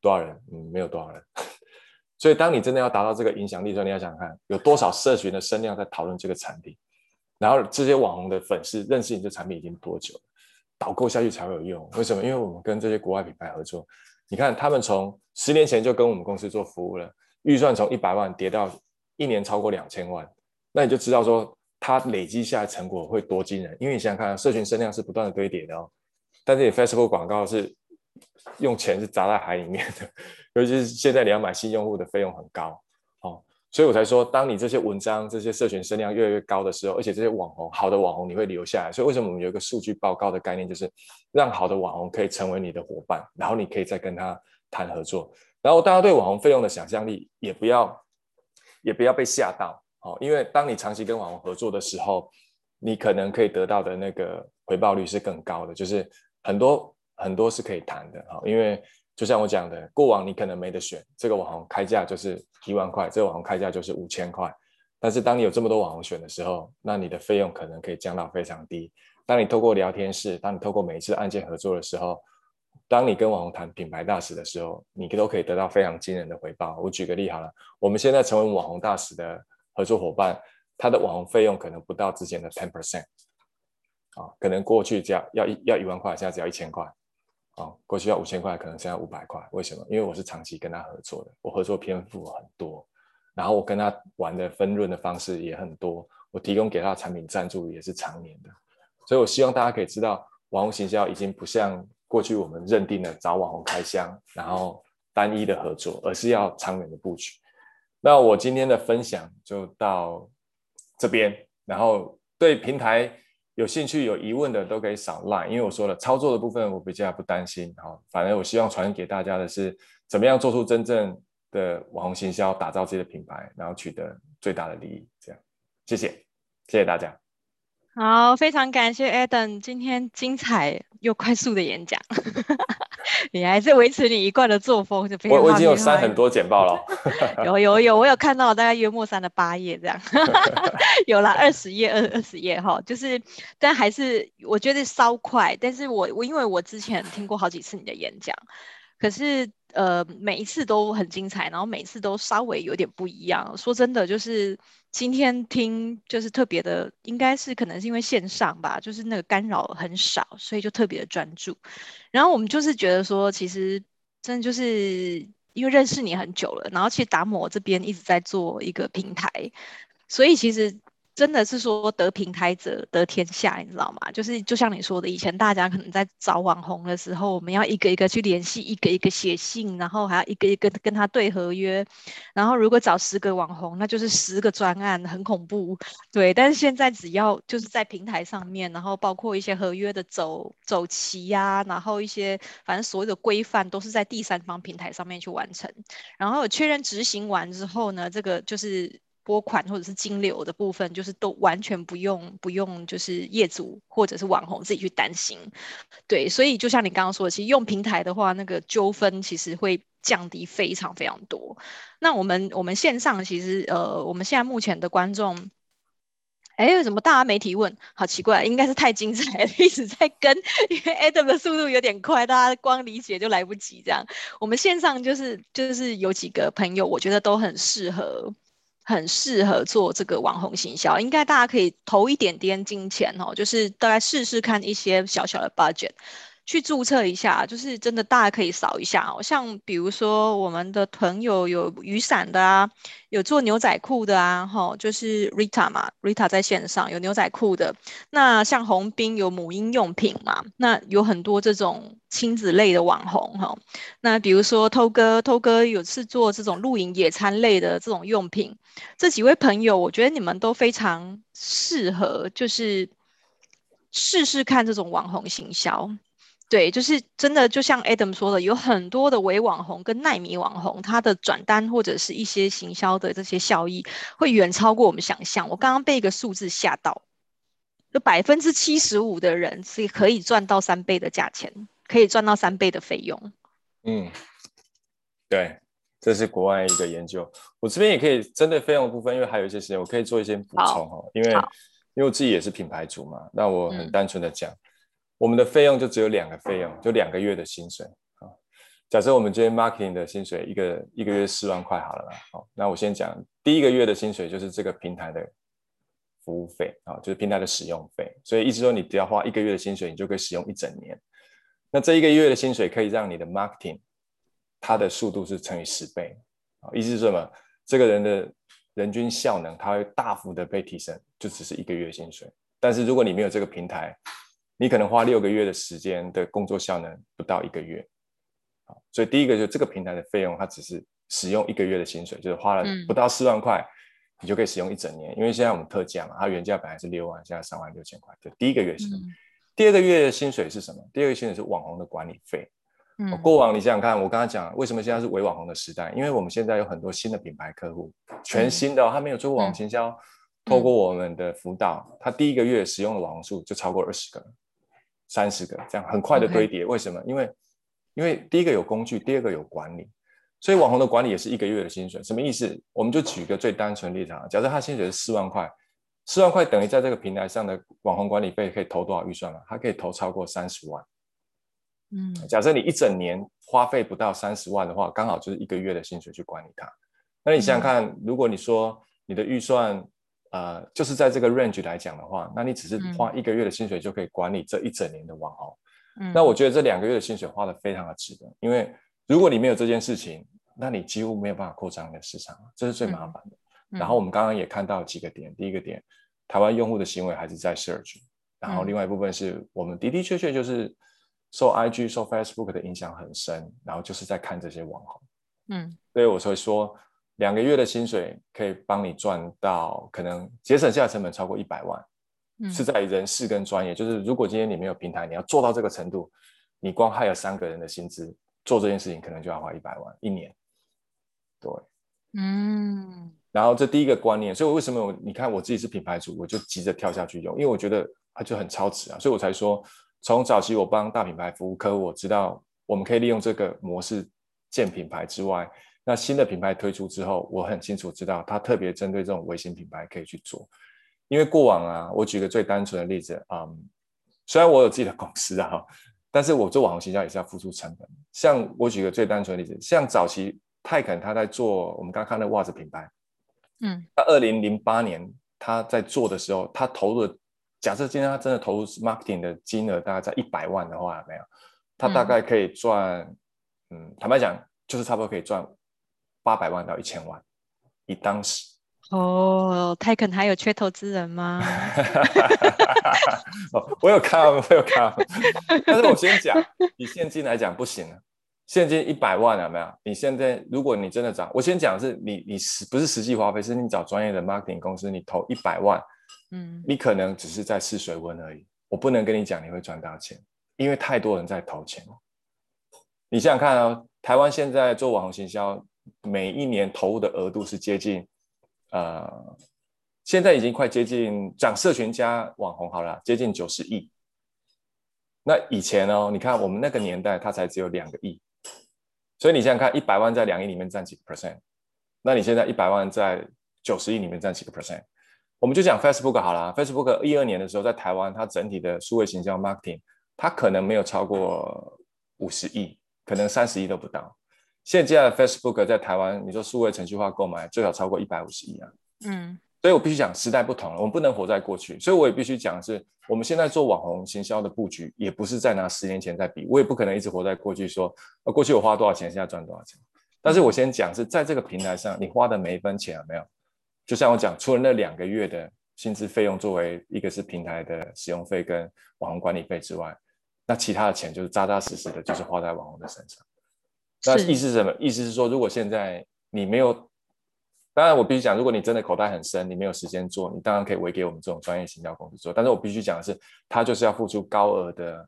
多少人？嗯，没有多少人。所以当你真的要达到这个影响力的时候，你要想看，有多少社群的声量在讨论这个产品。然后这些网红的粉丝认识你的产品已经多久了？导购下去才会有用。为什么？因为我们跟这些国外品牌合作，你看他们从十年前就跟我们公司做服务了，预算从一百万跌到一年超过两千万，那你就知道说它累积下来成果会多惊人。因为你想想看，社群声量是不断的堆叠的哦，但是你 Facebook 广告是用钱是砸在海里面的，尤其是现在你要买新用户的费用很高。所以我才说，当你这些文章、这些社群声量越来越高的时候，而且这些网红，好的网红你会留下来。所以为什么我们有一个数据报告的概念，就是让好的网红可以成为你的伙伴，然后你可以再跟他谈合作。然后大家对网红费用的想象力也不要，也不要被吓到哦，因为当你长期跟网红合作的时候，你可能可以得到的那个回报率是更高的，就是很多很多是可以谈的哈，因为。就像我讲的，过往你可能没得选，这个网红开价就是一万块，这个网红开价就是五千块。但是当你有这么多网红选的时候，那你的费用可能可以降到非常低。当你透过聊天室，当你透过每一次案件合作的时候，当你跟网红谈品牌大使的时候，你都可以得到非常惊人的回报。我举个例好了，我们现在成为网红大使的合作伙伴，他的网红费用可能不到之前的 ten percent，啊，可能过去只要要一要一万块，现在只要一千块。过去要五千块，可能现在五百块。为什么？因为我是长期跟他合作的，我合作篇幅很多，然后我跟他玩的分润的方式也很多，我提供给他的产品赞助也是常年的。所以我希望大家可以知道，网红行销已经不像过去我们认定的找网红开箱，然后单一的合作，而是要长远的布局。那我今天的分享就到这边，然后对平台。有兴趣、有疑问的都可以扫 line，因为我说了操作的部分我比较不担心，好，反正我希望传给大家的是怎么样做出真正的网红行销，打造自己的品牌，然后取得最大的利益。这样，谢谢，谢谢大家。好，非常感谢 Adam 今天精彩又快速的演讲。你还是维持你一贯的作风，就我我已经有删很多简报了。有有有，我有看到大概约莫删了八页这样，有了二十页二二十页哈，就是但还是我觉得稍快，但是我我因为我之前听过好几次你的演讲，可是呃每一次都很精彩，然后每次都稍微有点不一样。说真的，就是。今天听就是特别的，应该是可能是因为线上吧，就是那个干扰很少，所以就特别的专注。然后我们就是觉得说，其实真的就是因为认识你很久了，然后其实达摩这边一直在做一个平台，所以其实。真的是说得平台者得天下，你知道吗？就是就像你说的，以前大家可能在找网红的时候，我们要一个一个去联系，一个一个写信，然后还要一个一个跟他对合约。然后如果找十个网红，那就是十个专案，很恐怖。对，但是现在只要就是在平台上面，然后包括一些合约的走走齐呀，然后一些反正所有的规范都是在第三方平台上面去完成。然后确认执行完之后呢，这个就是。拨款或者是金流的部分，就是都完全不用不用，就是业主或者是网红自己去担心，对，所以就像你刚刚说的，其实用平台的话，那个纠纷其实会降低非常非常多。那我们我们线上其实呃，我们现在目前的观众，哎，为什么大家没提问？好奇怪，应该是太精彩了，一直在跟，因为 Adam 的速度有点快，大家光理解就来不及这样。我们线上就是就是有几个朋友，我觉得都很适合。很适合做这个网红行销，应该大家可以投一点点金钱哦，就是大概试试看一些小小的 budget。去注册一下，就是真的，大家可以扫一下哦。像比如说我们的朋友有雨伞的啊，有做牛仔裤的啊，哈，就是 Rita 嘛，Rita 在线上有牛仔裤的。那像红兵有母婴用品嘛，那有很多这种亲子类的网红哈。那比如说偷哥，偷哥有是做这种露营野餐类的这种用品。这几位朋友，我觉得你们都非常适合，就是试试看这种网红行销。对，就是真的，就像 Adam 说的，有很多的伪网红跟奈米网红，他的转单或者是一些行销的这些效益，会远超过我们想象。我刚刚被一个数字吓到，有百分之七十五的人是可以赚到三倍的价钱，可以赚到三倍的费用。嗯，对，这是国外一个研究。我这边也可以针对费用的部分，因为还有一些时间，我可以做一些补充哈。因为因为我自己也是品牌主嘛，那我很单纯的讲。嗯我们的费用就只有两个费用，就两个月的薪水啊。假设我们今天 marketing 的薪水一个一个月四万块好了啦。好，那我先讲第一个月的薪水就是这个平台的服务费啊，就是平台的使用费。所以意思说你只要花一个月的薪水，你就可以使用一整年。那这一个月的薪水可以让你的 marketing 它的速度是乘以十倍啊。意思是什么？这个人的人均效能它会大幅的被提升，就只是一个月薪水。但是如果你没有这个平台，你可能花六个月的时间的工作效能不到一个月，好，所以第一个就是这个平台的费用，它只是使用一个月的薪水，就是花了不到四万块，你就可以使用一整年。因为现在我们特价嘛，它原价本来是六万，现在三万六千块，就第一个月是。第二个月的薪水是什么？第二个薪水是网红的管理费。嗯，过往你想想看，我刚刚讲为什么现在是伪网红的时代？因为我们现在有很多新的品牌客户，全新的，他没有做过网红行销，透过我们的辅导，他第一个月使用的网红数就超过二十个。三十个这样很快的堆叠，为什么？因为因为第一个有工具，第二个有管理，所以网红的管理也是一个月的薪水。什么意思？我们就举一个最单纯的例子啊，假设他薪水是四万块，四万块等于在这个平台上的网红管理费可以投多少预算呢？他可以投超过三十万。嗯，假设你一整年花费不到三十万的话，刚好就是一个月的薪水去管理它。那你想想看，如果你说你的预算。呃，就是在这个 range 来讲的话，那你只是花一个月的薪水就可以管理这一整年的网红。嗯，那我觉得这两个月的薪水花的非常的值得，因为如果你没有这件事情，那你几乎没有办法扩张你的市场，这是最麻烦的。嗯，然后我们刚刚也看到几个点，第一个点，台湾用户的行为还是在 search，然后另外一部分是我们的的确确就是受 IG、受 Facebook 的影响很深，然后就是在看这些网红。嗯，所以我才说。两个月的薪水可以帮你赚到，可能节省下的成本超过一百万，嗯，是在人事跟专业。就是如果今天你没有平台，你要做到这个程度，你光害了三个人的薪资做这件事情，可能就要花一百万一年。对，嗯。然后这第一个观念，所以我为什么我你看我自己是品牌主，我就急着跳下去用，因为我觉得它就很超值啊，所以我才说，从早期我帮大品牌服务客户，我知道我们可以利用这个模式建品牌之外。那新的品牌推出之后，我很清楚知道，它特别针对这种微型品牌可以去做。因为过往啊，我举个最单纯的例子，嗯，虽然我有自己的公司啊，但是我做网红行销也是要付出成本。像我举个最单纯的例子，像早期泰肯他在做我们刚刚看的袜子品牌，嗯，他二零零八年他在做的时候，他投入的，假设今天他真的投入 marketing 的金额大概在一百万的话，有没有，他大概可以赚。嗯，坦白讲，就是差不多可以赚八百万到一千万，以当时。哦，泰肯还有缺投资人吗？哦，我有看，我有看，但是我先讲，以现金来讲不行了，现金一百万有没有？你现在如果你真的找，我先讲的是你你实不是实际花费，是你找专业的 marketing 公司，你投一百万，嗯，你可能只是在试水温而已。我不能跟你讲你会赚大钱，因为太多人在投钱。你想想看哦，台湾现在做网红行销，每一年投入的额度是接近。呃，现在已经快接近讲社群加网红好了，接近九十亿。那以前哦，你看我们那个年代，它才只有两个亿。所以你想想看，一百万在两亿里面占几个 percent？那你现在一百万在九十亿里面占几个 percent？我们就讲 Facebook 好了，Facebook 一二年的时候在台湾，它整体的数位行销 marketing，它可能没有超过五十亿，可能三十亿都不到。现在的 Facebook 在台湾，你说数位程序化购买最少超过一百五十亿啊。嗯，所以我必须讲时代不同了，我们不能活在过去。所以我也必须讲的是，我们现在做网红行销的布局，也不是在拿十年前在比。我也不可能一直活在过去说，说过去我花多少钱，现在赚多少钱。但是我先讲是在这个平台上，你花的每一分钱有没有？就像我讲，除了那两个月的薪资费用作为一个是平台的使用费跟网红管理费之外，那其他的钱就是扎扎实实的，就是花在网红的身上。那意思是什么？意思是说，如果现在你没有，当然我必须讲，如果你真的口袋很深，你没有时间做，你当然可以委给我们这种专业行销公司做。但是我必须讲的是，他就是要付出高额的，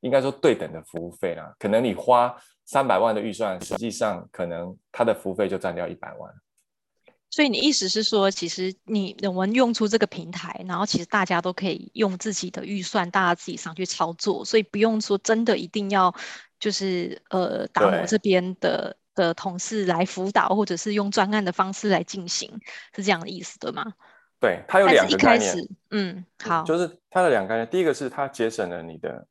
应该说对等的服务费啦。可能你花三百万的预算，实际上可能他的服务费就占掉一百万。所以你意思是说，其实你我们用出这个平台，然后其实大家都可以用自己的预算，大家自己上去操作，所以不用说真的一定要。就是呃，达摩这边的的同事来辅导，或者是用专案的方式来进行，是这样的意思对吗？对，它有两个概念。嗯，好，就是它的两个概念。第一个是它节省了你的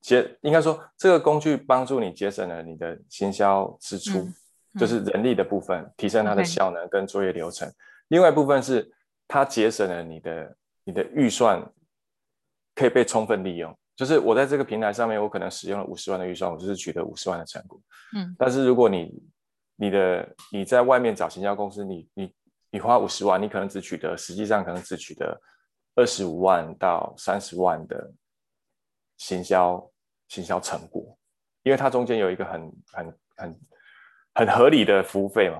节，应该说这个工具帮助你节省了你的行销支出，嗯嗯、就是人力的部分，提升它的效能跟作业流程。另外一部分是它节省了你的你的预算可以被充分利用。就是我在这个平台上面，我可能使用了五十万的预算，我就是取得五十万的成果。嗯，但是如果你你的你在外面找行销公司，你你你花五十万，你可能只取得实际上可能只取得二十五万到三十万的行销行销成果，因为它中间有一个很很很很合理的服务费嘛，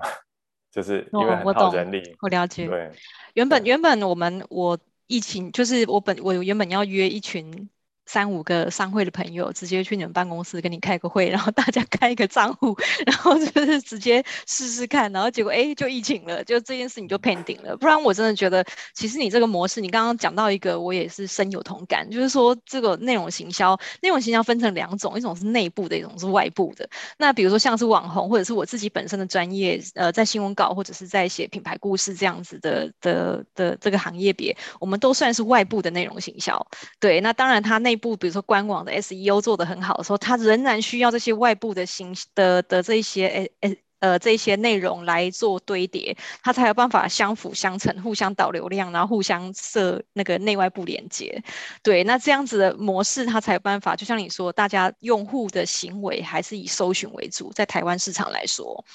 就是因为很耗人力。我了解。对，原本原本我们我疫情就是我本我原本要约一群。三五个商会的朋友直接去你们办公室跟你开个会，然后大家开一个账户，然后就是直接试试看，然后结果哎就疫情了，就这件事情就 pending 了。不然我真的觉得，其实你这个模式，你刚刚讲到一个，我也是深有同感，就是说这个内容行销，内容行销分成两种，一种是内部的，一种是外部的。那比如说像是网红，或者是我自己本身的专业，呃，在新闻稿或者是在写品牌故事这样子的的的这个行业别，我们都算是外部的内容行销。对，那当然它内部比如说官网的 SEO 做得很好的时候，它仍然需要这些外部的新的的这一些诶诶呃这一些内容来做堆叠，它才有办法相辅相成，互相导流量，然后互相设那个内外部连接。对，那这样子的模式，它才有办法。就像你说，大家用户的行为还是以搜寻为主，在台湾市场来说，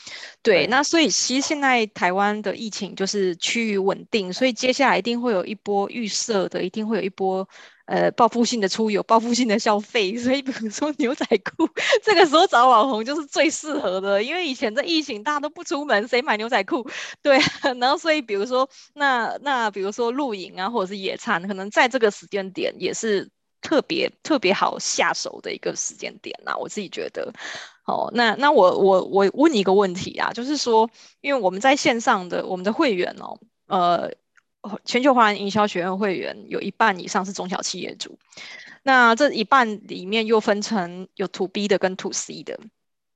对。那所以其实现在台湾的疫情就是趋于稳定，所以接下来一定会有一波预设的，一定会有一波。呃，报复性的出游，报复性的消费，所以比如说牛仔裤，这个时候找网红就是最适合的，因为以前的疫情大家都不出门，谁买牛仔裤？对，然后所以比如说那那比如说露营啊，或者是野餐，可能在这个时间点也是特别特别好下手的一个时间点呐，我自己觉得。好，那那我我我问你一个问题啊，就是说，因为我们在线上的我们的会员哦，呃。全球华人营销学院会员有一半以上是中小企业主，那这一半里面又分成有 To B 的跟 To C 的。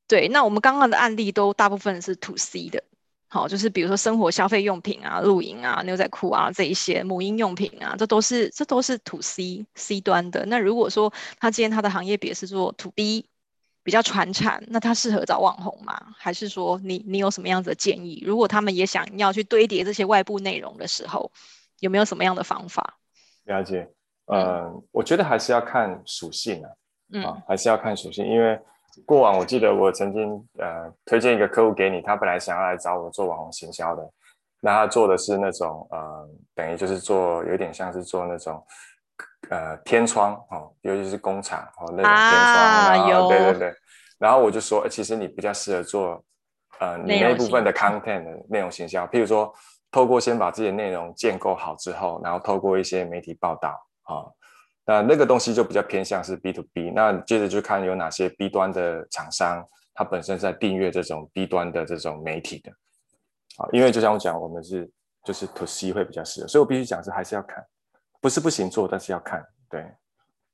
对，那我们刚刚的案例都大部分是 To C 的，好，就是比如说生活消费用品啊、露营啊、牛仔裤啊这一些母婴用品啊，这都是这都是 To C C 端的。那如果说他今天他的行业别是做 To B。比较传产，那他适合找网红吗？还是说你你有什么样子的建议？如果他们也想要去堆叠这些外部内容的时候，有没有什么样的方法？了解，呃，嗯、我觉得还是要看属性啊，嗯、啊，还是要看属性，因为过往我记得我曾经呃推荐一个客户给你，他本来想要来找我做网红行销的，那他做的是那种呃等于就是做有点像是做那种呃天窗哦，尤其是工厂哦那种天窗，啊、然后有。对对对，然后我就说，其实你比较适合做呃你那部分的 content 的内容形象，譬如说透过先把自己的内容建构好之后，然后透过一些媒体报道啊。哦。那那个东西就比较偏向是 B to B，那接着就看有哪些 B 端的厂商，它本身在订阅这种 B 端的这种媒体的，啊，因为就像我讲，我们是就是 To C 会比较适合，所以我必须讲是还是要看，不是不行做，但是要看，对，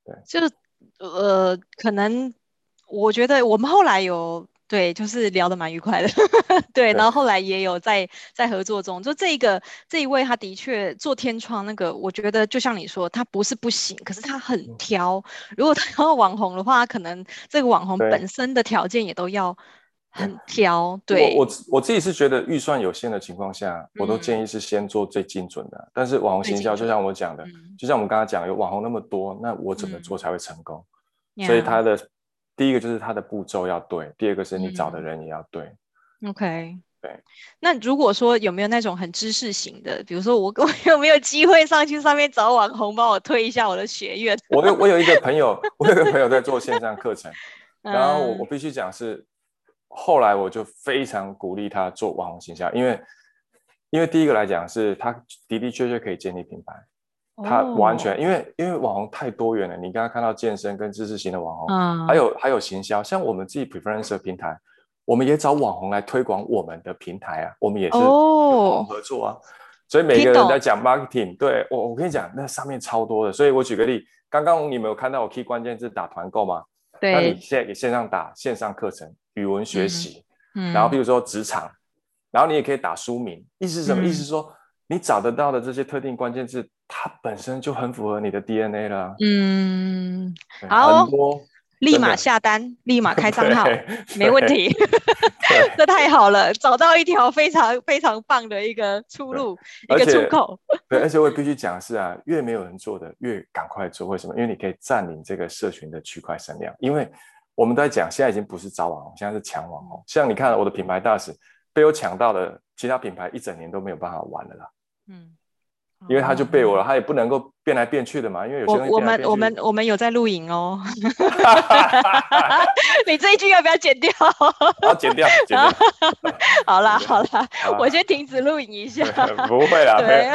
对，就是呃，可能我觉得我们后来有。对，就是聊得蛮愉快的，对，然后后来也有在在合作中，就这一个这一位他的确做天窗那个，我觉得就像你说，他不是不行，可是他很挑。如果他要网红的话，可能这个网红本身的条件也都要很挑。对，我我我自己是觉得预算有限的情况下，我都建议是先做最精准的。嗯、但是网红行销就像我讲的，就像我们刚刚讲，有网红那么多，那我怎么做才会成功？嗯、所以他的。第一个就是它的步骤要对，第二个是你找的人也要对。嗯、OK，对。那如果说有没有那种很知识型的，比如说我 我有没有机会上去上面找网红帮我推一下我的学院？我有我有一个朋友，我有一个朋友在做线上课程，然后我我必须讲是，后来我就非常鼓励他做网红形象，因为因为第一个来讲是他的的确确可以建立品牌。他完全，因为因为网红太多元了，你刚刚看到健身跟知识型的网红，嗯、还有还有行销，像我们自己 Preference 平台，我们也找网红来推广我们的平台啊，我们也是合作啊，哦、所以每个人在讲 marketing，对我我跟你讲，那上面超多的，所以我举个例，刚刚你没有看到我 key 关键字打团购吗？对，那你现在给线上打线上课程、语文学习，嗯，然后比如说职场，然后你也可以打书名，意思是什么？嗯、意思是说你找得到的这些特定关键字。它本身就很符合你的 DNA 了。嗯，好，立马下单，立马开账号，没问题。这太好了，找到一条非常非常棒的一个出路，一个出口。对，而且我也必须讲的是啊，越没有人做的，越赶快做。为什么？因为你可以占领这个社群的区块声量。因为我们在讲，现在已经不是找网红，现在是抢网红。像你看我的品牌大使被我抢到的，其他品牌一整年都没有办法玩了啦。嗯。因为他就背我了，他也不能够变来变去的嘛。因为有些人我们我们我们有在录影哦。你这一句要不要剪掉？好，剪掉，剪掉。好啦好啦，我先停止录影一下。不会啦。对。